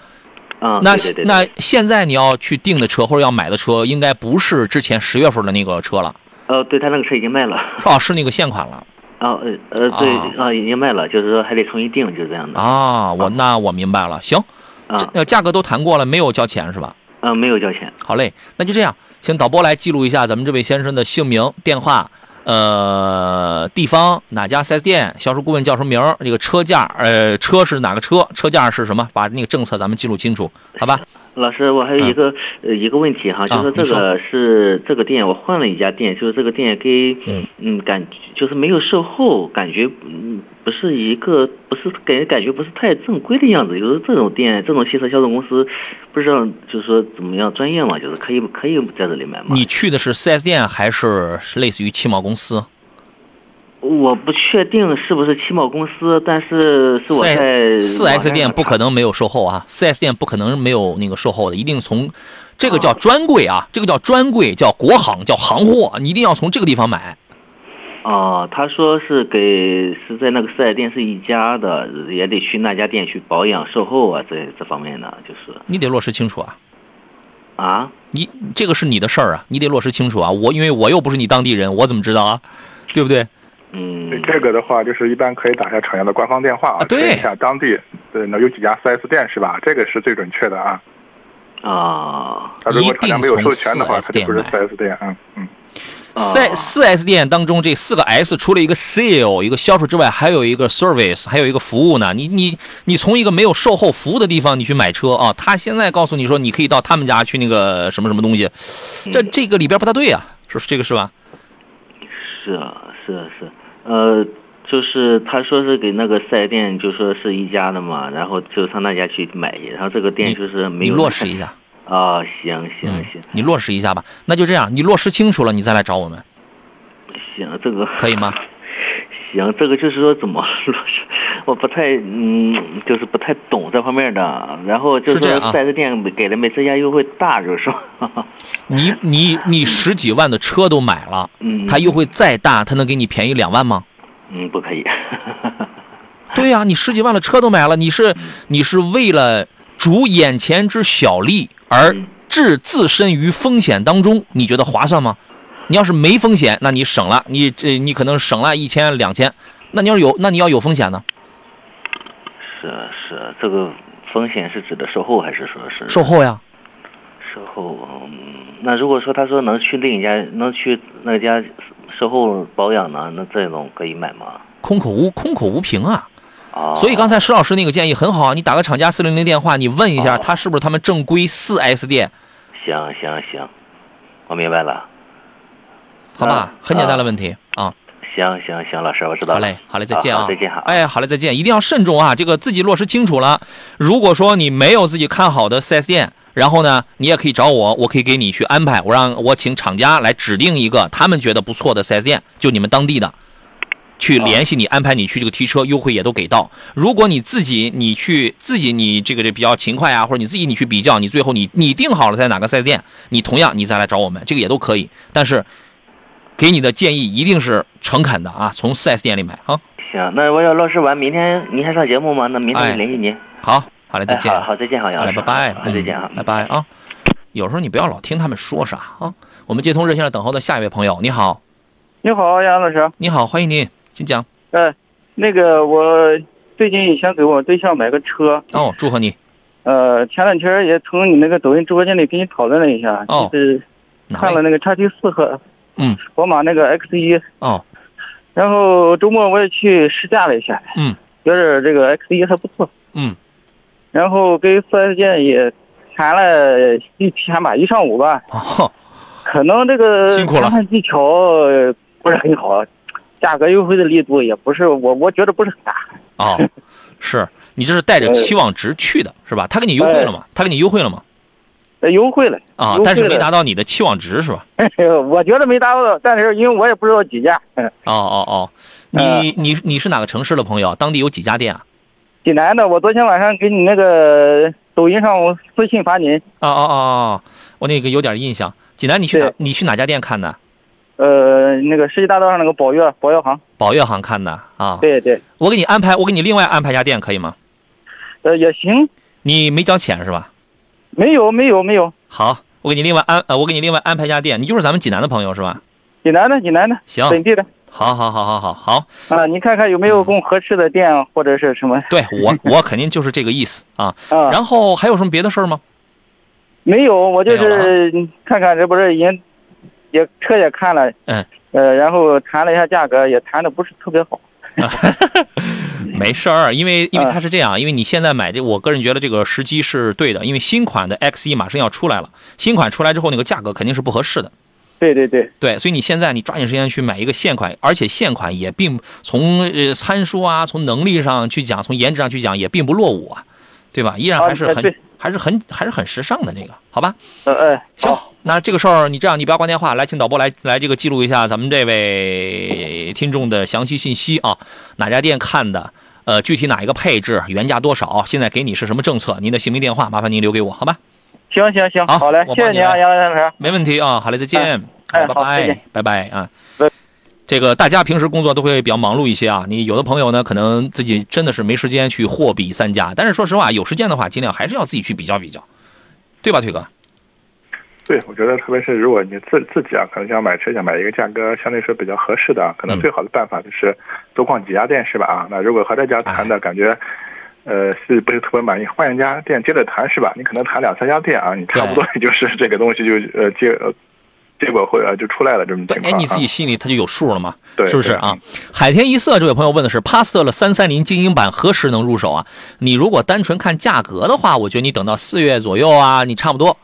[SPEAKER 6] 啊，
[SPEAKER 3] 那那现在你要去订的车或者要买的车，应该不是之前十月份的那个车了，
[SPEAKER 6] 呃，对他那个车已经卖了。
[SPEAKER 3] 哦，是那个现款了。
[SPEAKER 6] 啊呃呃对
[SPEAKER 3] 啊
[SPEAKER 6] 啊已经卖了，就是说还得重新订，就是这样的。
[SPEAKER 3] 啊，我那我明白了。行，价格都谈过了，没有交钱是吧？
[SPEAKER 6] 嗯没有交钱。
[SPEAKER 3] 好嘞，那就这样，请导播来记录一下咱们这位先生的姓名、电话，呃，地方哪家 4S 店，销售顾问叫什么名儿，这个车价，呃，车是哪个车，车价是什么，把那个政策咱们记录清楚，好吧？
[SPEAKER 6] 老师，我还有一个、呃一个问题哈，就是这个是这个店，我换了一家店，就是这个店给
[SPEAKER 3] 嗯。
[SPEAKER 6] 嗯感就是没有售后，感觉嗯不是一个不是给人感觉不是太正规的样子。就是这种店，这种汽车销售公司，不知道就是说怎么样专业嘛，就是可以可以在这里买吗？
[SPEAKER 3] 你去的是 4S 店还是是类似于汽贸公司？
[SPEAKER 6] 我不确定是不是汽贸公司，但是是我在
[SPEAKER 3] 四 S 店不可
[SPEAKER 6] 能。
[SPEAKER 3] 能没有售后啊，四 S 店不可能没有那个售后的，一定从这个叫专柜啊，这个叫专柜，叫国行，叫行货，你一定要从这个地方买。
[SPEAKER 6] 哦，他说是给是在那个四 S 店是一家的，也得去那家店去保养售后啊，这这方面的就是
[SPEAKER 3] 你得落实清楚啊，
[SPEAKER 6] 啊，
[SPEAKER 3] 你这个是你的事儿啊，你得落实清楚啊。我因为我又不是你当地人，我怎么知道啊？对不对？
[SPEAKER 6] 嗯，
[SPEAKER 4] 这个的话，就是一般可以打下厂家的官方电话
[SPEAKER 3] 啊对
[SPEAKER 4] 一下当地对那有几家 4S 店是吧？这个是最准确的啊。
[SPEAKER 6] 啊
[SPEAKER 4] 他如果厂家没有
[SPEAKER 3] 一定从
[SPEAKER 4] 授权的话，它就不是
[SPEAKER 3] 店买
[SPEAKER 4] 4S 店。啊嗯。
[SPEAKER 3] 四四 S 店当中这四个 S 除了一个 sale 一个销售之外，还有一个 service，还有一个服务呢。你你你从一个没有售后服务的地方你去买车啊，他现在告诉你说你可以到他们家去那个什么什么东西，这这个里边不大对啊，是这个是吧？
[SPEAKER 6] 是啊是啊是，呃，就是他说是给那个四 S 店就说是一家的嘛，然后就上那家去买去，然后这个店就是没
[SPEAKER 3] 你
[SPEAKER 6] 有
[SPEAKER 3] 落实一下，
[SPEAKER 6] 啊，行行
[SPEAKER 3] 嗯
[SPEAKER 6] 行，
[SPEAKER 3] 你落实一下吧。那就这样，你落实清楚了，你再来找我们，
[SPEAKER 6] 行，这个
[SPEAKER 3] 可以吗？*laughs*
[SPEAKER 6] 行，这个就是说怎么落实，我不太嗯，就是不太懂这方面的。然后就是四 S 店给的每次价优惠大，就是说，*laughs*
[SPEAKER 3] 你你你十几万的车都买了，
[SPEAKER 6] 嗯，
[SPEAKER 3] 他优惠再大，他能给你便宜两万吗？
[SPEAKER 6] 嗯不可以，*laughs*
[SPEAKER 3] 对呀、你十几万的车都买了，你是你是为了逐眼前之小利而置自身于风险当中，你觉得划算吗？你要是没风险，那你省了，你这你可能省了一千两千，那你要有，那你要有风险呢？
[SPEAKER 6] 是是，这个风险是指的售后还是说是
[SPEAKER 3] 售后呀，
[SPEAKER 6] 售后？嗯，那如果说他说能去另一家，能去那家售后保养呢，那这种可以买吗？
[SPEAKER 3] 空口无空口无凭啊。
[SPEAKER 6] 啊，
[SPEAKER 3] 所以刚才石老师那个建议很好啊，你打个厂家四零零电话，你问一下
[SPEAKER 6] 哦
[SPEAKER 3] 他是不是他们正规四 S 店，
[SPEAKER 6] 行行行，我明白了。
[SPEAKER 3] 好吧
[SPEAKER 6] 嗯？
[SPEAKER 3] 很简单的问题啊。
[SPEAKER 6] 行行行，老师，我知道了。
[SPEAKER 3] 好嘞，好嘞，再见啊！
[SPEAKER 6] 好再见哈。
[SPEAKER 3] 哎，好嘞，再见！一定要慎重啊，这个自己落实清楚了。如果说你没有自己看好的 4S 店，然后呢，你也可以找我，我可以给你去安排，我让我请厂家来指定一个他们觉得不错的 4S 店，就你们当地的，去联系你，安排你去这个提车，优惠也都给到。如果你自己你去自己你这个这比较勤快啊，或者你自己你去比较，你最后你你定好了在哪个 4S 店，你同样你再来找我们，这个也都可以。但是给你的建议一定是诚恳的啊，从 4S 店里买啊。
[SPEAKER 6] 行，那我要落实完，明天您还上节目吗？那明天联系您。
[SPEAKER 3] 好，好嘞，再见。
[SPEAKER 6] 哎好好，再见，好，杨
[SPEAKER 3] 好嘞，
[SPEAKER 6] 老师。
[SPEAKER 3] 拜拜，
[SPEAKER 6] 好，再见啊
[SPEAKER 3] 嗯，拜拜啊。有时候你不要老听他们说啥啊。我们接通热线上等候的下一位朋友，你好，
[SPEAKER 7] 你好，杨老师。
[SPEAKER 3] 你好，欢迎您，请讲。
[SPEAKER 7] 呃，那个我最近想给我对象买个车，
[SPEAKER 3] 哦，祝贺你。
[SPEAKER 7] 呃，前两天也从你那个抖音直播间里跟你讨论了一下，
[SPEAKER 3] 哦。
[SPEAKER 7] 就是？看了那个叉 T 四和
[SPEAKER 3] 嗯，
[SPEAKER 7] 宝马那个 X 一，
[SPEAKER 3] 哦，
[SPEAKER 7] 然后周末我也去试驾了一下，
[SPEAKER 3] 嗯，
[SPEAKER 7] 觉得这个 X 一还不错，
[SPEAKER 3] 嗯，
[SPEAKER 7] 然后跟四 S 店也谈了一天吧，一上午吧，
[SPEAKER 3] 哦，
[SPEAKER 7] 可能这个
[SPEAKER 3] 辛苦了。
[SPEAKER 7] 谈判技巧呃不是很好，价格优惠的力度也不是我我觉得不是很大。
[SPEAKER 3] 哦，*laughs* 是你这是带着
[SPEAKER 7] 呃
[SPEAKER 3] 期望值去的，是吧？他给你优惠了吗？他给你优惠了吗？
[SPEAKER 7] 呃，优惠了
[SPEAKER 3] 啊但是没达到你的期望值，是吧？*laughs*
[SPEAKER 7] 我觉得没达到，但是因为我也不知道几家。嗯，*laughs*
[SPEAKER 3] 哦哦哦，你你你是哪个城市的朋友？当地有几家店啊？
[SPEAKER 7] 济南的，我昨天晚上给你那个抖音上我私信发您，
[SPEAKER 3] 哦哦哦哦，我那个有点印象。济南，你去哪？你去哪家店看的？
[SPEAKER 7] 呃，那个世纪大道上那个宝悦宝悦行。
[SPEAKER 3] 宝悦行看的啊。
[SPEAKER 7] 对对，
[SPEAKER 3] 我给你安排，我给你另外安排一家店，可以吗？
[SPEAKER 7] 呃，也行，
[SPEAKER 3] 你没交钱是吧？
[SPEAKER 7] 没有没有没有，
[SPEAKER 3] 好，我给你另外安呃，我给你另外安排一家店，你就是咱们济南的朋友是吧？
[SPEAKER 7] 济南的济南的，
[SPEAKER 3] 行
[SPEAKER 7] 本地的
[SPEAKER 3] 好好好好好好，
[SPEAKER 7] 啊，你看看有没有更合适的店或者是什么
[SPEAKER 3] 对我我肯定就是这个意思啊。*laughs*
[SPEAKER 7] 啊？
[SPEAKER 3] 然后还有什么别的事儿吗？
[SPEAKER 7] 没有，我就是看看这不是已经也车也看了，
[SPEAKER 3] 嗯，
[SPEAKER 7] 呃，然后谈了一下价格，也谈的不是特别好。*laughs*
[SPEAKER 3] 没事儿，因为因为
[SPEAKER 7] 啊
[SPEAKER 3] 它是这样，因为你现在买这，我个人觉得这个时机是对的，因为新款的 X 一马上要出来了，新款出来之后那个价格肯定是不合适的。
[SPEAKER 7] 对对对，
[SPEAKER 3] 对，所以你现在你抓紧时间去买一个现款，而且现款也并从呃参数啊，从能力上去讲，从颜值上去讲也并不落伍啊。对吧？依然
[SPEAKER 7] 啊
[SPEAKER 3] 还是很、还是很还是很时尚的这个，好吧？
[SPEAKER 7] 呃嗯，
[SPEAKER 3] 行，那这个事儿你这样，你不要挂电话，来，请导播来来这个记录一下咱们这位听众的详细信息啊，哪家店看的？呃，具体哪一个配置，原价多少？现在给你是什么政策？您的姓名电话，麻烦您留给我，好吧？
[SPEAKER 7] 行行行，
[SPEAKER 3] 好
[SPEAKER 7] 好嘞，谢谢你啊，杨老师。
[SPEAKER 3] 没问题啊，好嘞，再见，
[SPEAKER 7] 哎
[SPEAKER 3] 拜拜拜拜啊
[SPEAKER 7] 拜。
[SPEAKER 3] 这个大家平时工作都会比较忙碌一些啊，你有的朋友呢，可能自己真的是没时间去货比三家，但是说实话，有时间的话，尽量还是要自己去比较比较，对吧，腿哥？
[SPEAKER 4] 对，我觉得特别是如果你自自己啊，可能想买车，想买一个价格相对说比较合适的啊，可能
[SPEAKER 3] 嗯
[SPEAKER 4] 最好的办法就是多逛几家店，是吧？啊，那如果和这家谈的感觉，呃，是不是特别满意，换一家店接着谈，是吧？你可能谈两三家店啊，你差不多也就是这个东西就呃接呃结果会啊就出来了这种
[SPEAKER 3] 对
[SPEAKER 4] 情，况、啊。
[SPEAKER 3] 哎，你自己心里他就有数了嘛，
[SPEAKER 4] 对
[SPEAKER 3] 是不是啊？海天一色这位朋友问的是帕萨特的三三零精英版何时能入手啊？你如果单纯看价格的话，我觉得你等到四月左右啊，你差不多，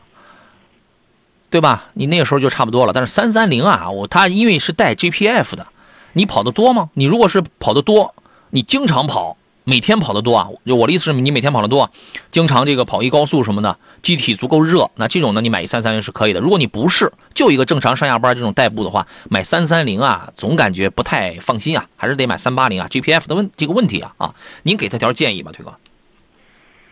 [SPEAKER 3] 对吧？你那个时候就差不多了。但是三三零啊，我它因为是带 GPF 的，你跑得多吗？你如果是跑得多，你经常跑，每天跑得多啊，就我的意思是你每天跑得多，经常这个跑一高速什么的，机体足够热，那这种呢，你买一三三零是可以的。如果你不是，就一个正常上下班这种代步的话，买三三零啊，总感觉不太放心啊，还是得买三八零啊，GPF 的问这个问题啊啊，您给他条建议吧，推哥。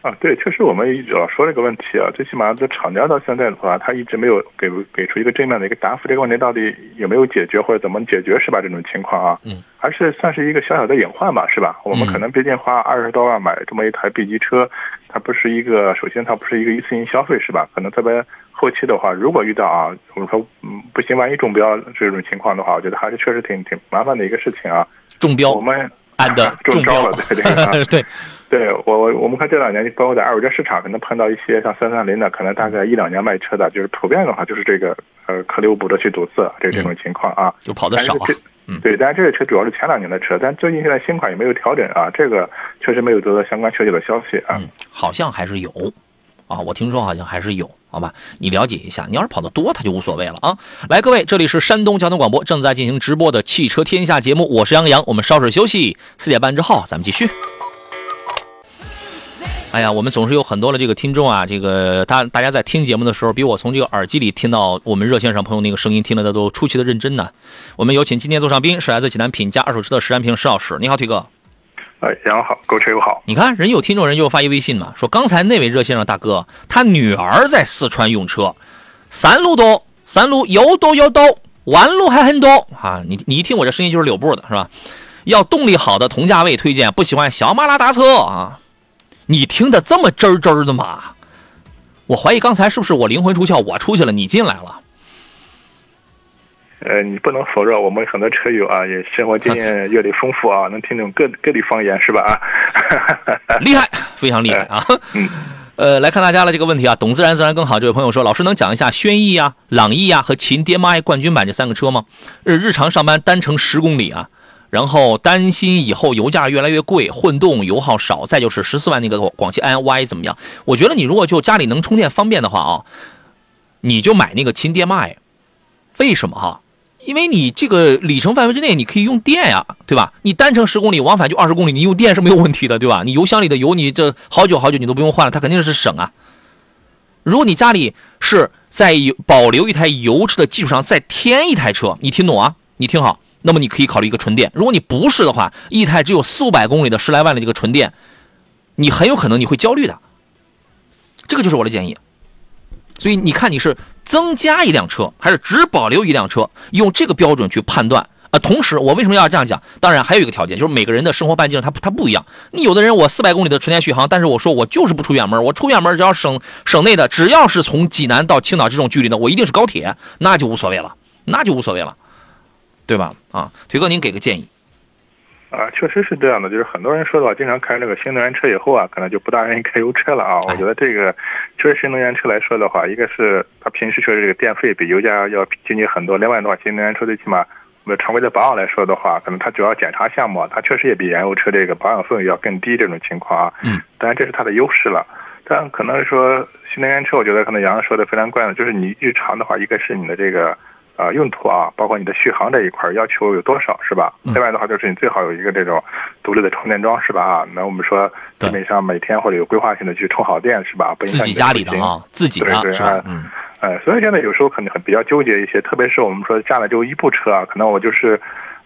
[SPEAKER 4] 啊，对，确实我们一直要说这个问题啊，最起码这厂家到现在的话，他一直没有给给出一个正面的一个答复，这个问题到底有没有解决或者怎么解决是吧？这种情况啊，
[SPEAKER 3] 嗯，
[SPEAKER 4] 还是算是一个小小的隐患吧，是吧？我们可能毕竟花二十多万买这么一台 B 级车，它不是一个，首先它不是一个一次性消费，是吧？可能特别后期的话，如果遇到啊，我们说嗯不行，万一中标这种情况的话，我觉得还是确实挺挺麻烦的一个事情啊。
[SPEAKER 3] 中标
[SPEAKER 4] 我们
[SPEAKER 3] 按的 *laughs*
[SPEAKER 4] 中招
[SPEAKER 3] 标
[SPEAKER 4] 了，对对、啊。
[SPEAKER 3] 对，*laughs*
[SPEAKER 4] 对我我我们看这两年，包括在二手车市场，可能碰到一些像三三零的，可能大概一两年卖车的，就是普遍的话，就是这个呃颗粒物补的去堵塞，这这种情况啊，
[SPEAKER 3] 就跑的少啊
[SPEAKER 4] 对，但是这个车主要是前两年的车，但最近现在新款也没有调整啊，这个确实没有得到相关确切的消息啊。
[SPEAKER 3] 嗯，好像还是有，啊，我听说好像还是有，好吧？你了解一下，你要是跑得多，他就无所谓了啊。来，各位，这里是山东交通广播正在进行直播的汽车天下节目，我是杨洋，我们稍事休息，四点半之后咱们继续。哎呀，我们总是有很多的这个听众啊，这个大大家在听节目的时候，比我从这个耳机里听到我们热线上朋友那个声音听的都出奇的认真呢。我们有请今天座上宾是来自济南品家二手车的石安平石老师，你好，腿哥。
[SPEAKER 4] 哎，杨好，购车友好。
[SPEAKER 3] 你看，人有听众人就发一微信嘛，说刚才那位热线上大哥，他女儿在四川用车，山路多，山路有多有多，弯路还很多啊！你你一听我这声音就是柳布的是吧？要动力好的同价位推荐，不喜欢小马拉大车啊！你听的这么真儿真儿的吗？我怀疑刚才是不是我灵魂出窍，我出去了，你进来了？
[SPEAKER 4] 呃，你不能否认，我们很多车友啊，也生活经验 *laughs* 阅历丰富啊，能听懂各各地方言是吧？啊，*laughs*
[SPEAKER 3] 厉害，非常厉害啊！
[SPEAKER 4] 嗯，*laughs*
[SPEAKER 3] 呃，来看大家的这个问题啊，懂自然自然更好。这位朋友说，老师能讲一下轩逸啊、朗逸啊和秦 DMI 冠军版这三个车吗？日日常上班单程十公里啊，然后担心以后油价越来越贵，混动油耗少，再就是十四万那个广汽安 Y 怎么样？我觉得你如果就家里能充电方便的话啊，你就买那个秦 DMI。为什么哈？因为你这个里程范围之内，你可以用电呀，对吧？你单程十公里，往返就二十公里，你用电是没有问题的，对吧？你油箱里的油，你这好久好久你都不用换了，它肯定是省啊。如果你家里是在保留一台油车的基础上再添一台车，你听懂啊？你听好，那么你可以考虑一个纯电。如果你不是的话，一台只有四五百公里的十来万的这个纯电，你很有可能你会焦虑的。这个就是我的建议。所以你看你是增加一辆车，还是只保留一辆车？用这个标准去判断啊。同时，我为什么要这样讲？当然还有一个条件，就是每个人的生活半径它它不一样。你有的人我四百公里的纯电续航，但是我说我就是不出远门，我出远门只要省省内的，只要是从济南到青岛这种距离的，我一定是高铁，那就无所谓了，那就无所谓了，对吧？啊，腿哥您给个建议。
[SPEAKER 4] 啊，确实是这样的，就是很多人说的话，经常开那个新能源车以后啊，可能就不大愿意开油车了啊。我觉得这个，确实新能源车来说的话，一个是它平时确实这个电费比油价要经济很多，另外的话，新能源车最起码我们常规的保养来说的话，可能它主要检查项目，它确实也比燃油车这个保养费用要更低这种情况啊。
[SPEAKER 3] 嗯，
[SPEAKER 4] 当然这是它的优势了。但可能说新能源车，我觉得可能杨洋说的非常关键，就是你日常的话，一个是你的这个。呃用途啊，包括你的续航这一块儿要求有多少是吧？
[SPEAKER 3] 嗯
[SPEAKER 4] 另外的话就是你最好有一个这种独立的充电桩是吧？啊，那我们说基本上每天或者有规划性的去充好电是吧？不影
[SPEAKER 3] 自己家里的啊，自己的是吧
[SPEAKER 4] 啊？
[SPEAKER 3] 嗯，
[SPEAKER 4] 呃，所以现在有时候可能很比较纠结一些，特别是我们说家里就一部车啊，可能我就是，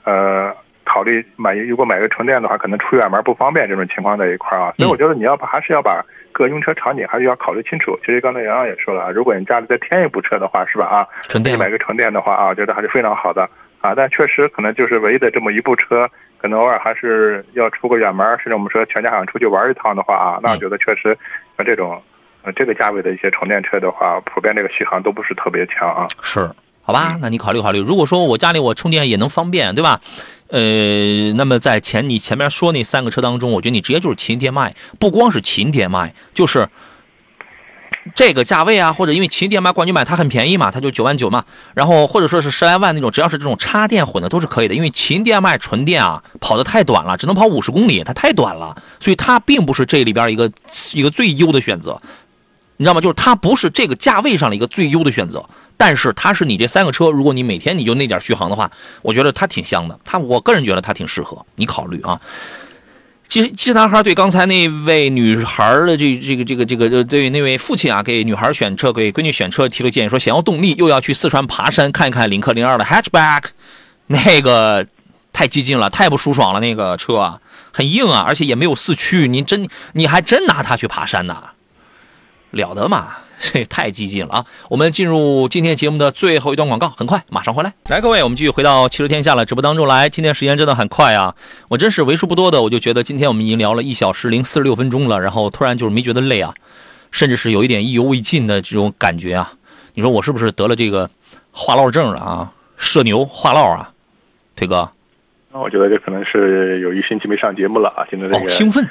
[SPEAKER 4] 呃，考虑买如果买个纯电的话，可能出远门不方便这种情况在一块儿啊，所以我觉得你要把还是要把各用车场景还是要考虑清楚。其实刚才杨洋也说了啊，如果你家里再添一部车的话，是吧啊？
[SPEAKER 3] 纯电
[SPEAKER 4] 买个纯电的话啊，我觉得还是非常好的啊。但确实可能就是唯一的这么一部车，可能偶尔还是要出个远门，甚至我们说全家想出去玩一趟的话啊，那我觉得确实像这种。呃，这个价位的一些充电车的话，普遍这个续航都不是特别强啊。
[SPEAKER 3] 是，好吧，那你考虑考虑。如果说我家里我充电也能方便，对吧？呃，那么在前你前面说那三个车当中，我觉得你直接就是秦电麦，不光是秦电麦，就是这个价位啊，或者因为秦电麦冠军版它很便宜嘛，它就九万九嘛，然后或者说是十来万那种，只要是这种插电混的都是可以的，因为秦电麦纯电啊跑得太短了，只能跑五十公里，它太短了，所以它并不是这里边一个一个最优的选择。你知道吗？就是它不是这个价位上的一个最优的选择，但是它是你这三个车，如果你每天你就那点续航的话，我觉得它挺香的。它我个人觉得它挺适合你考虑啊。其实，其实男孩对刚才那位女孩的这这个这个这个呃，对那位父亲啊，给女孩选车，给闺女选车提了建议，说想要动力，又要去四川爬山看一看领克零二的 hatchback，那个太激进了，太不舒爽了，那个车啊，很硬啊，而且也没有四驱，你真你还真拿它去爬山呐？了得嘛！*laughs* 这太激进了啊！我们进入今天节目的最后一段广告，很快马上回来。来，各位，我们继续回到汽车天下了直播当中来。今天时间真的很快啊，我真是为数不多的，我就觉得今天我们已经聊了一小时零四十六分钟了，然后突然就是没觉得累啊，甚至是有一点意犹未尽的这种感觉啊。你说我是不是得了这个话唠症了啊？社牛话唠啊，腿哥。
[SPEAKER 4] 那我觉得这可能是有一星期没上节目了啊，现在这个、
[SPEAKER 3] 哦、兴奋。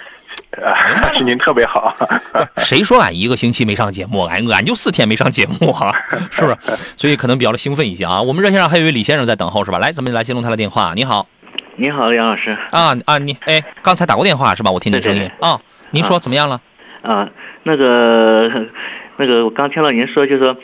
[SPEAKER 4] 啊，心情特别好。*laughs*
[SPEAKER 3] 谁说俺一个星期没上节目？俺俺就四天没上节目啊，*laughs* 是不是？所以可能比较的兴奋一些啊。我们热线上还有一位李先生在等候，是吧？来，咱们来接通他的电话。你好，
[SPEAKER 6] 你好，杨老师。
[SPEAKER 3] 啊啊，你哎，刚才打过电话是吧？我听你声音啊。您说怎么样了？
[SPEAKER 6] 啊，那个那个，我刚听到您说，就是说。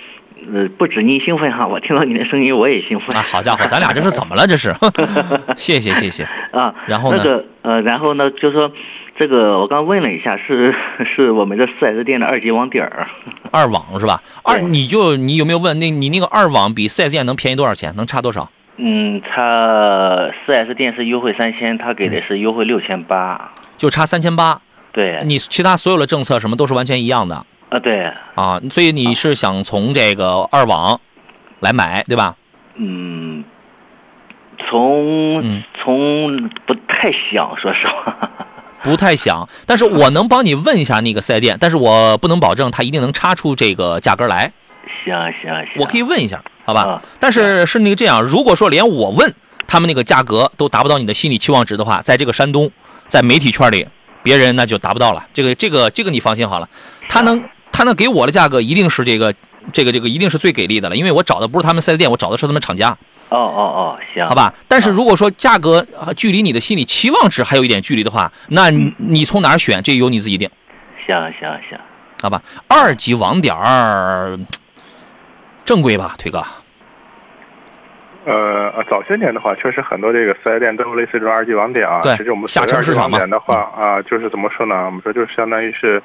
[SPEAKER 6] 呃，不止您兴奋哈，我听到你的声音我也兴奋
[SPEAKER 3] 啊！好家伙，咱俩这是怎么了？这是，*laughs* 谢谢谢谢
[SPEAKER 6] 啊。
[SPEAKER 3] 然后呢？
[SPEAKER 6] 那个呃，然后呢，就说这个我刚问了一下，是 *laughs* 是我们这四 S 店的二级网点儿。
[SPEAKER 3] 二网是吧？二你就你有没有问那你那个二网比四 S 店能便宜多少钱？能差多少？
[SPEAKER 6] 嗯，差四 S 店是优惠三千，他给的是优惠六千八，
[SPEAKER 3] 就差三千八。
[SPEAKER 6] 对，
[SPEAKER 3] 你其他所有的政策什么都是完全一样的。
[SPEAKER 6] 啊，对
[SPEAKER 3] 啊，所以你是想从这个二网来买，对吧？
[SPEAKER 6] 嗯，从、
[SPEAKER 3] 嗯、
[SPEAKER 6] 从不太想，说实话，
[SPEAKER 3] 不太想。但是我能帮你问一下那个四 S 店，但是我不能保证他一定能插出这个价格来。
[SPEAKER 6] 行行行，
[SPEAKER 3] 我可以问一下，好吧？
[SPEAKER 6] 啊、
[SPEAKER 3] 但是是那个这样，如果说连我问他们那个价格都达不到你的心理期望值的话，在这个山东，在媒体圈里，别人那就达不到了。这个这个这个你放心好了，他能。他能给我的价格一定是这个，这个这个一定是最给力的了，因为我找的不是他们四 S 店，我找的是他们厂家。
[SPEAKER 6] 哦哦哦，行，
[SPEAKER 3] 好吧。但是如果说价格距离你的心理期望值还有一点距离的话，那你你从哪儿选，这由你自己定。
[SPEAKER 6] 行行行，
[SPEAKER 3] 好吧。二级网点儿正规吧，腿哥。
[SPEAKER 4] 呃，早些年的话，确实很多这个四 S 店都有类似这种二级网点啊。
[SPEAKER 3] 对，
[SPEAKER 4] 其实我们
[SPEAKER 3] 下沉市场
[SPEAKER 4] 嘛。点的话啊，就是怎么说呢？我们说就是相当于是。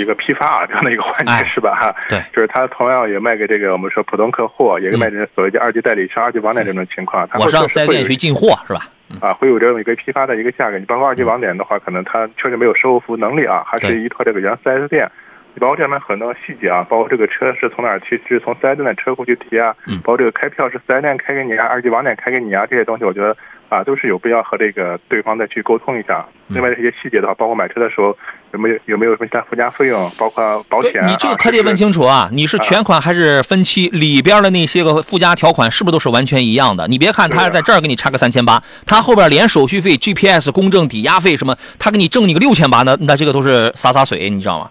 [SPEAKER 4] 一个批发啊，这样的一个环节、
[SPEAKER 3] 哎、
[SPEAKER 4] 是吧？哈，
[SPEAKER 3] 对，
[SPEAKER 4] 就是他同样也卖给这个我们说普通客户，也卖给所谓的二级代理商、二级网点这种情况。
[SPEAKER 3] 我上四 S 店去进货是吧？
[SPEAKER 4] 啊，会有这么一个批发的一个价格。你包括二级网点的话，可能他确实没有售后服务能力啊，还是依托这个原四 S 店。你包括这里面很多细节啊，包括这个车是从哪儿提，是从四 S 店的车库去提啊，
[SPEAKER 3] 嗯、
[SPEAKER 4] 包括这个开票是四 S 店开给你啊，二级网点开给你啊，这些东西我觉得啊都是有必要和这个对方再去沟通一下。
[SPEAKER 3] 嗯、
[SPEAKER 4] 另外这些细节的话，包括买车的时候有没有有没有什么其他附加费用，包括保险、啊。
[SPEAKER 3] 你这个可得问清楚啊！你是全款还是分期？里边的那些个附加条款是不是都是完全一样的？你别看他在这儿给你差个三千八，他后边连手续费、GPS、公证、抵押费什么，他给你挣你个六千八，那那这个都是洒洒水，你知道吗？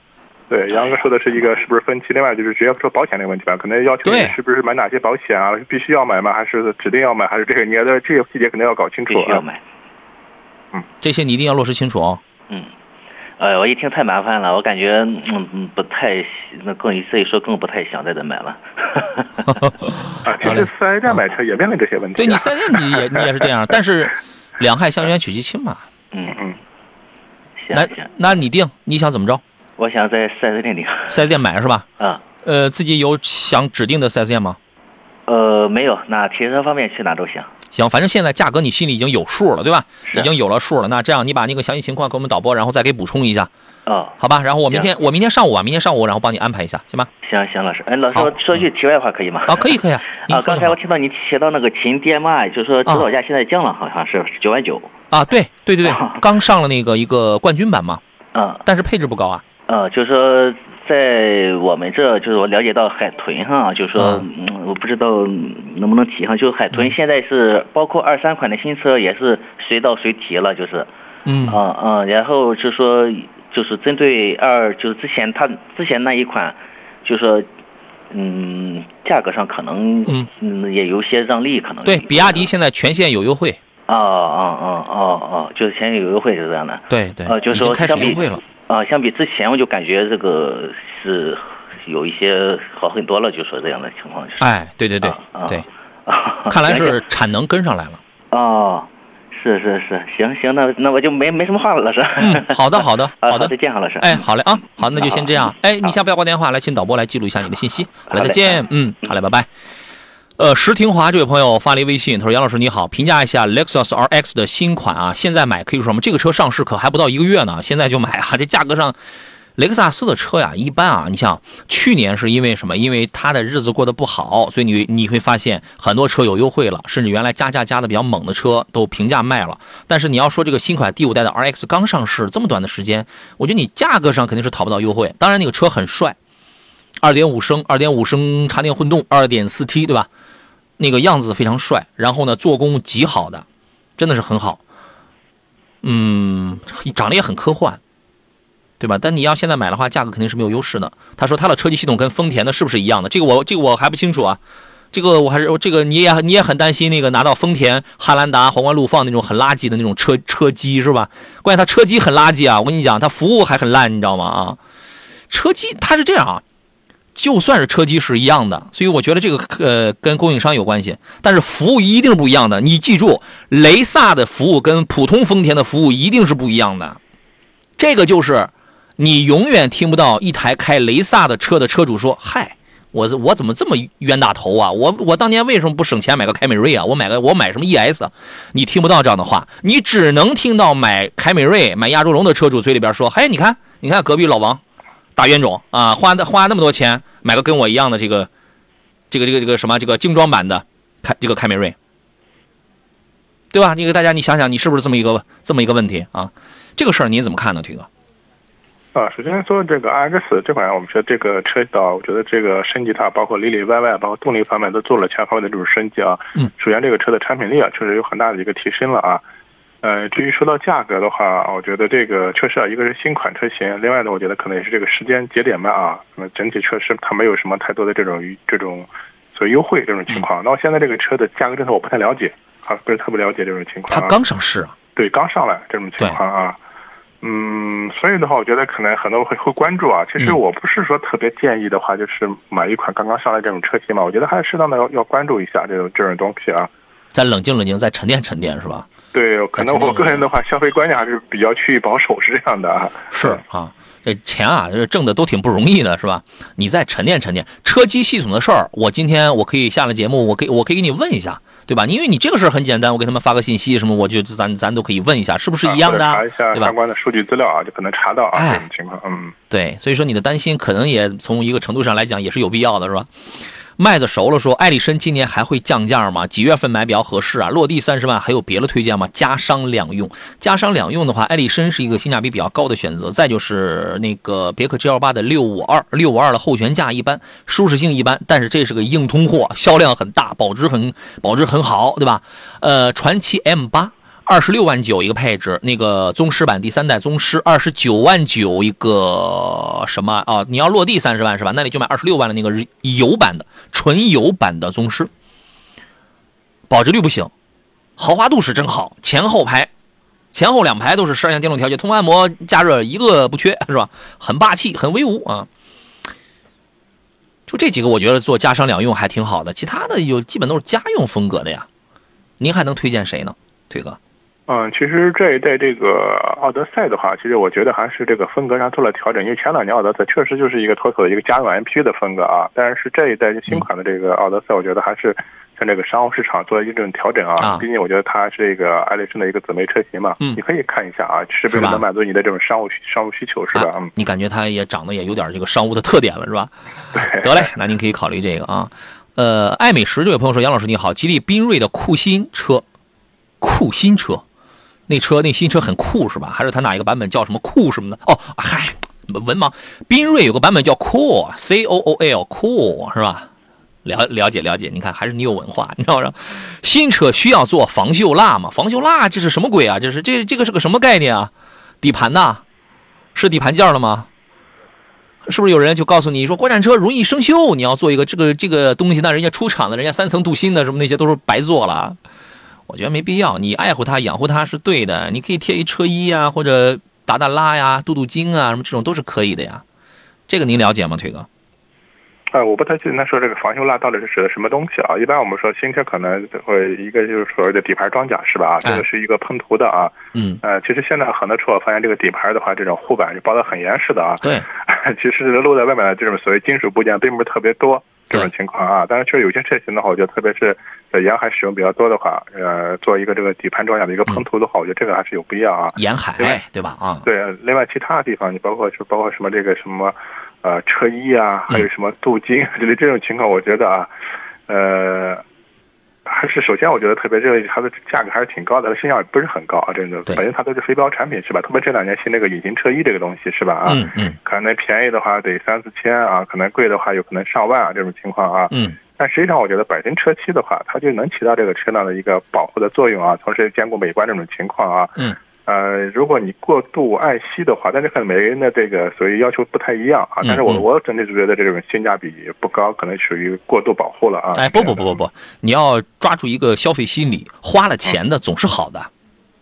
[SPEAKER 4] 对，杨哥说的是一个是不是分期？另外就是直接说保险那个问题吧，可能要求你是不是买哪些保险啊？必须要买吗？还是指定要买？还是这个你的这些细节肯定要搞清楚
[SPEAKER 6] 必须要买。
[SPEAKER 4] 嗯，
[SPEAKER 3] 这些你一定要落实清楚哦。
[SPEAKER 6] 嗯，哎，我一听太麻烦了，我感觉嗯嗯不太，那更所以说更不太想在这买了。*laughs*
[SPEAKER 4] 啊，其实四 S 店买车也面临这些问题、啊。
[SPEAKER 3] 对你四 S 店你也你也是这样，但是两害相权取其轻嘛。*laughs*
[SPEAKER 6] 嗯
[SPEAKER 4] 嗯，
[SPEAKER 3] 那
[SPEAKER 6] 行行，
[SPEAKER 3] 那你定你想怎么着？
[SPEAKER 6] 我想在四 S 店定。
[SPEAKER 3] 四 S 店买是吧？
[SPEAKER 6] 啊，
[SPEAKER 3] 呃，自己有想指定的四 S 店吗？
[SPEAKER 6] 呃，没有，那提车方面去哪都行。
[SPEAKER 3] 行，反正现在价格你心里已经有数了，对吧？
[SPEAKER 6] 是
[SPEAKER 3] 已经有了数了。那这样，你把那个详细情况给我们导播，然后再给补充一下，
[SPEAKER 6] 哦，
[SPEAKER 3] 好吧？然后我明天我明天上午啊，明天上午然后帮你安排一下，行吧？
[SPEAKER 6] 行行，老师，哎，老师，
[SPEAKER 3] 好
[SPEAKER 6] 我说句题外话可以吗？
[SPEAKER 3] 啊，可以可以啊。*laughs*
[SPEAKER 6] 刚才我听到你提到那个秦 DMI，就是说指导价现在降了，好像是九万九。
[SPEAKER 3] 啊，对对对对
[SPEAKER 6] 啊，*laughs*
[SPEAKER 3] 刚上了那个一个冠军版嘛，
[SPEAKER 6] 嗯
[SPEAKER 3] 但是配置不高啊。
[SPEAKER 6] 呃，就是说在我们这，就是我了解到海豚哈，就是说，
[SPEAKER 3] 嗯
[SPEAKER 6] 嗯，我不知道能不能提上，就是海豚现在是包括二三款的新车也是随到随提了，就是，
[SPEAKER 3] 嗯
[SPEAKER 6] 嗯嗯，然后就说就是针对二，就是之前它之前那一款，就是说。嗯，价格上可能
[SPEAKER 3] 嗯
[SPEAKER 6] 嗯也有些让利，可能
[SPEAKER 3] 对，比亚迪现在全线有优惠。
[SPEAKER 6] 哦哦哦哦哦，就是前有优惠是这样的。
[SPEAKER 3] 对对，
[SPEAKER 6] 呃，就是
[SPEAKER 3] 已经开始
[SPEAKER 6] 说相比啊、相比之前我就感觉这个是有一些好很多了，就说这样的情况是。
[SPEAKER 3] 哎，对对对对，
[SPEAKER 6] 啊，*laughs*
[SPEAKER 3] 看来是产能跟上来了。
[SPEAKER 6] 哦，是是是，行行，那那我就没没什么话了，老师。
[SPEAKER 3] 嗯，好的好的 *laughs*
[SPEAKER 6] 啊
[SPEAKER 3] 好的
[SPEAKER 6] 再。见哈，老师。
[SPEAKER 3] 哎，好嘞啊，好，那就先这样。哎，你先不要挂电话，来，请导播来记录一下你的信息。好嘞再见。嗯，好嘞，拜拜。呃，石廷华这位朋友发了一微信，他说：“杨老师你好，评价一下 Lexus RX 的新款啊，现在买可以说什么？这个车上市可还不到一个月呢，现在就买啊，这价格上，雷克萨斯的车呀，一般啊，你像去年是因为什么？因为它的日子过得不好，所以你你会发现很多车有优惠了，甚至原来加价加的比较猛的车都平价卖了。但是你要说这个新款第五代的 RX 刚上市这么短的时间，我觉得你价格上肯定是讨不到优惠。当然那个车很帅，二点五升，二点五升插电混动，二点四 T 对吧？那个样子非常帅，然后呢，做工极好的，真的是很好。嗯，长得也很科幻，对吧？但你要现在买的话，价格肯定是没有优势的。他说他的车机系统跟丰田的是不是一样的？这个我这个我还不清楚啊。这个我还是这个你也你也很担心那个拿到丰田汉兰达皇冠陆放那种很垃圾的那种车车机是吧？关键它车机很垃圾啊！我跟你讲，它服务还很烂，你知道吗？啊，车机它是这样啊，就算是车机是一样的，所以我觉得这个呃跟供应商有关系，但是服务一定是不一样的。你记住，雷萨的服务跟普通丰田的服务一定是不一样的。这个就是你永远听不到一台开雷萨的车的车主说：“嗨，我我怎么这么冤大头啊？我我当年为什么不省钱买个凯美瑞啊？我买个我买什么 ES？你听不到这样的话，你只能听到买凯美瑞、买亚洲龙的车主嘴里边说：“嘿，你看，你看隔壁老王，大冤种啊，花的花那么多钱买个跟我一样的这个这个这个这个什么这个精装版的凯这个凯美瑞，对吧？你给大家你想想，你是不是这么一个这么一个问题啊？这个事儿您怎么看呢，腿哥？
[SPEAKER 4] 啊，首先说这个 RX 这款，我们说这个车道，我觉得这个升级它包括里里外外，包括动力方面都做了全方位的这种升级啊。
[SPEAKER 3] 嗯，
[SPEAKER 4] 首先这个车的产品力啊，确实有很大的一个提升了啊。呃，至于说到价格的话，我觉得这个车市啊，一个是新款车型，另外呢，我觉得可能也是这个时间节点吧啊，那么整体确实它没有什么太多的这种这种所谓优惠这种情况。那我现在这个车的价格政策我不太了解啊，不是特别了解这种情况、
[SPEAKER 3] 它
[SPEAKER 4] 啊。
[SPEAKER 3] 刚上市啊，
[SPEAKER 4] 对，刚上来这种情况啊。嗯，所以的话，我觉得可能很多人会会关注啊。其实
[SPEAKER 3] 嗯
[SPEAKER 4] 我不是说特别建议的话，就是买一款刚刚上来这种车型嘛。我觉得还是适当的要要关注一下这种这种东西啊。
[SPEAKER 3] 再冷静冷静，再沉淀沉淀，是吧？
[SPEAKER 4] 对，可能我个人的话，消费观念还是比较趋于保守，是这样的啊。
[SPEAKER 3] 是啊，这钱啊，这挣的都挺不容易的，是吧？你再沉淀沉淀，车机系统的事儿，我今天我可以下了节目，我可以我可以给你问一下，对吧？因为你这个事儿很简单，我给他们发个信息什么，我就咱咱都可以问一下，是不是一样的、
[SPEAKER 4] 啊查一下
[SPEAKER 3] 对吧
[SPEAKER 4] 相？关的数据资料啊，就可能查到啊、
[SPEAKER 3] 哎
[SPEAKER 4] 这种情况。嗯，
[SPEAKER 3] 对，所以说你的担心可能也从一个程度上来讲也是有必要的，是吧？麦子熟了说，艾力绅今年还会降价吗？几月份买比较合适啊？落地三十万，还有别的推荐吗？家商两用，家商两用的话，艾力绅是一个性价比比较高的选择。再就是那个别克 GL 八的六五二，六五二的后悬架一般，舒适性一般，但是这是个硬通货，销量很大，保值很保值很好，对吧？呃，传祺 M 八。二十六万九一个配置，那个宗师版第三代宗师二十九万九一个什么啊？你要落地三十万是吧？那你就买二十六万的那个油版的纯油版的宗师，保值率不行，豪华度是真好，前后排前后两排都是十二项电动调节，通风按摩、加热一个不缺，是吧？很霸气，很威武啊！就这几个，我觉得做家商两用还挺好的，其他的有基本都是家用风格的呀。您还能推荐谁呢，腿哥？
[SPEAKER 4] 嗯，其实这一代这个奥德赛的话，其实我觉得还是这个风格上做了调整，因为前两年奥德赛确实就是一个妥妥的一个家用 MPV 的风格啊，但是这一代新款的这个奥德赛，我觉得还是像这个商务市场做了一种调整啊。毕竟我觉得它是一个爱丽绅的一个姊妹车型嘛，
[SPEAKER 3] 嗯，
[SPEAKER 4] 你可以看一下啊，是不是能满足你的这种商务商务需求，是吧？嗯，
[SPEAKER 3] 你感觉它也长得也有点这个商务的特点了，是吧？
[SPEAKER 4] 对，
[SPEAKER 3] 得嘞，那您可以考虑这个啊。呃，爱美食这位朋友说：“杨老师你好，吉利缤瑞的酷新车，酷新车。”那车那新车很酷是吧？还是它哪一个版本叫什么酷什么的？哦，嗨，文盲，缤瑞有个版本叫 Cool，C O O L，Cool 是吧？了了解了解，你看还是你有文化，你知道吗？新车需要做防锈蜡吗？防锈蜡这是什么鬼啊？这是这这个是个什么概念啊？底盘呐？是底盘件了吗？是不是有人就告诉你说国产车容易生锈，你要做一个这个这个东西？那人家出厂的，人家三层镀锌的什么那些都是白做了。我觉得没必要，你爱护它、养护它是对的。你可以贴一车衣啊，或者打打蜡呀、镀镀金啊，什么这种都是可以的呀。这个您了解吗，腿哥？
[SPEAKER 4] 啊，我不太清楚他说这个防锈蜡到底是指的什么东西啊？一般我们说新车可能会一个就是所谓的底盘装甲是吧？这个是一个喷涂的啊。
[SPEAKER 3] 嗯。
[SPEAKER 4] 呃，其实现在很多车我发现这个底盘的话，这种护板是包的很严实的啊。
[SPEAKER 3] 对。*laughs*
[SPEAKER 4] 其实露在外面的这种所谓金属部件并不是特别多。这种情况啊，但是确实有些车型的话，我觉得特别是在沿海使用比较多的话，呃，做一个这个底盘装甲的一个喷涂的话，我觉得这个还是有必要啊。
[SPEAKER 3] 沿海对吧？啊，
[SPEAKER 4] 对。另外其他的地方，你包括就包括什么这个什么，呃，车衣啊，还有什么镀金 *laughs* 之类这种情况，我觉得啊，呃。还是首先，我觉得特别这个它的价格还是挺高的，它性价比不是很高啊，这个。反正它都是非标产品是吧？特别这两年新那个隐形车衣这个东西是吧？啊，
[SPEAKER 3] 嗯嗯。
[SPEAKER 4] 可能便宜的话得三四千啊，可能贵的话有可能上万啊这种情况啊。
[SPEAKER 3] 嗯。
[SPEAKER 4] 但实际上，我觉得本身车漆的话，它就能起到这个车辆的一个保护的作用啊，同时兼顾美观这种情况啊。
[SPEAKER 3] 嗯。
[SPEAKER 4] 呃，如果你过度爱惜的话，但是可能每个人的这个所以要求不太一样啊。但是我我整体是觉得这种性价比不高，可能属于过度保护了啊。
[SPEAKER 3] 哎，不不不不不，你要抓住一个消费心理，花了钱的总是好的。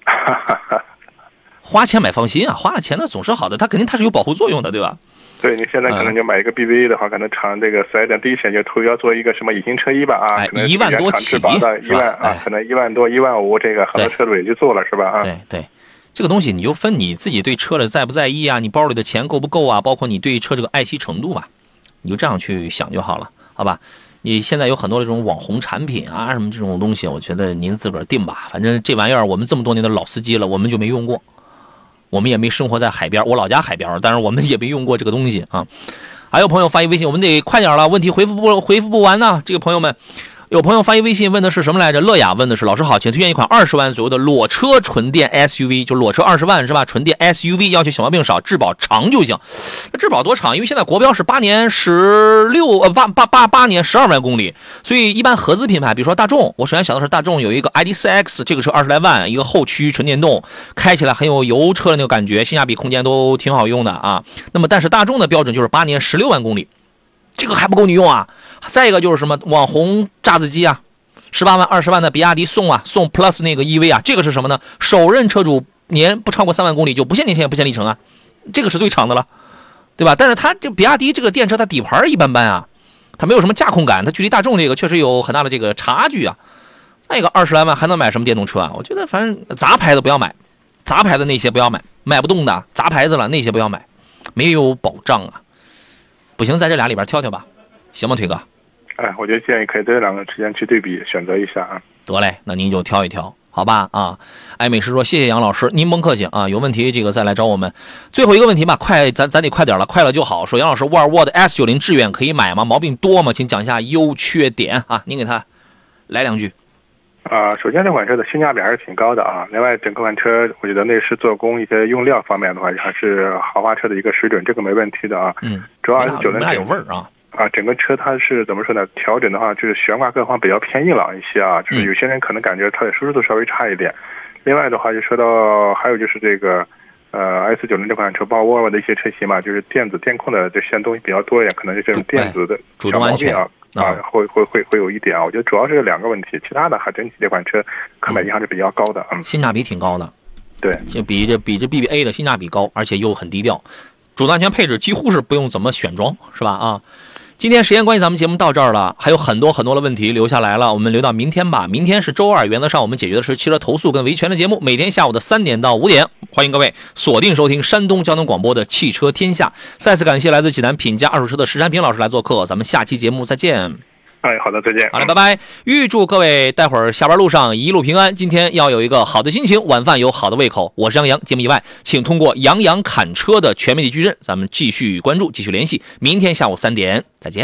[SPEAKER 3] *laughs* 花钱买放心啊，花了钱的总是好的，它肯定它是有保护作用的，对吧？
[SPEAKER 4] 对你现在可能就买一个 BBA 的话，可能厂这个四 S 店第一选就头要做一个什么隐形车衣吧啊，可能
[SPEAKER 3] 一万多起，
[SPEAKER 4] 一万啊，可能一万多一万五，这个很多车主也就做了是吧？啊，
[SPEAKER 3] 对对。这个东西你就分你自己对车的在不在意啊，你包里的钱够不够啊，包括你对车这个爱惜程度吧，你就这样去想就好了，好吧？你现在有很多这种网红产品啊，什么这种东西，我觉得您自个儿定吧。反正这玩意儿我们这么多年的老司机了，我们就没用过，我们也没生活在海边，我老家海边，但是我们也没用过这个东西啊。还有朋友发一微信，我们得快点了，问题回复不回复不完呢，这个朋友们。有朋友发一微信问的是什么来着？乐雅问的是老师好，请推荐一款二十万左右的裸车纯电 SUV，就裸车二十万是吧？纯电 SUV 要求小毛病少，质保长就行。那质保多长？因为现在国标是八年十六呃八八八八年十二万公里，所以一般合资品牌，比如说大众，我首先想到是大众有一个 ID.4X，这个车二十来万，一个后驱纯电动，开起来很有油车的那个感觉，性价比空间都挺好用的啊。那么但是大众的标准就是八年十六万公里。这个还不够你用啊！再一个就是什么网红榨汁机啊，十八万、二十万的比亚迪宋啊，宋 Plus 那个 EV 啊，这个是什么呢？首任车主年不超过三万公里就不限年限不限里程啊，这个是最长的了，对吧？但是它这比亚迪这个电车它底盘一般般啊，它没有什么驾控感，它距离大众这个确实有很大的这个差距啊。再一个二十来万还能买什么电动车啊？我觉得反正杂牌子不要买，杂牌子那些不要买，买不动的杂牌子了那些不要买，没有保障啊。不行，在这俩里边挑挑吧，行吗，腿哥？
[SPEAKER 4] 哎，我觉得建议可以这两个之间去对比，选择一下啊。
[SPEAKER 3] 得嘞，那您就挑一挑，好吧？啊，爱美师说谢谢杨老师，您甭客气啊，有问题这个再来找我们。最后一个问题吧，快，咱咱得快点了，快了就好。说杨老师，沃尔沃的 S 九零致远可以买吗？毛病多吗？请讲一下优缺点啊，您给他来两句。
[SPEAKER 4] 啊，首先这款车的性价比还是挺高的啊。另外，整个款车我觉得内饰做工、一些用料方面的话，还是豪华车的一个水准，这个没问题的啊。
[SPEAKER 3] 嗯，
[SPEAKER 4] 主要 S 九零
[SPEAKER 3] 有味儿啊。
[SPEAKER 4] 啊，整个车它是怎么说呢？调整的话，就是悬挂各方比较偏硬朗一些啊。就是有些人可能感觉它的舒适度稍微差一点。另外的话，就说到还有就是这个，呃，S 九零这款车，包括沃尔沃的一些车型嘛，就是电子电控的这些东西比较多一点，可能是这种电子的小毛病啊。啊，会会会会有一点啊，我觉得主要是两个问题，其他的还整体这款车可买性还是比较高的，嗯，
[SPEAKER 3] 性价比挺高的，
[SPEAKER 4] 对，
[SPEAKER 3] 就比这比这 BBA 的性价比高，而且又很低调，主动安全配置几乎是不用怎么选装，是吧？啊，今天时间关系，咱们节目到这儿了，还有很多很多的问题留下来了，我们留到明天吧。明天是周二，原则上我们解决的是汽车投诉跟维权的节目，每天下午的三点到五点，欢迎各位锁定收听山东交通广播的汽车天下。再次感谢来自济南品家二手车的石山平老师来做客，咱们下期节目再见。
[SPEAKER 4] 哎，好的，再见。
[SPEAKER 3] 好嘞，拜拜！预祝各位待会儿下班路上一路平安。今天要有一个好的心情，晚饭有好的胃口。我是杨洋，节目以外，请通过杨洋侃车的全媒体矩阵，咱们继续关注，继续联系。明天下午三点再见。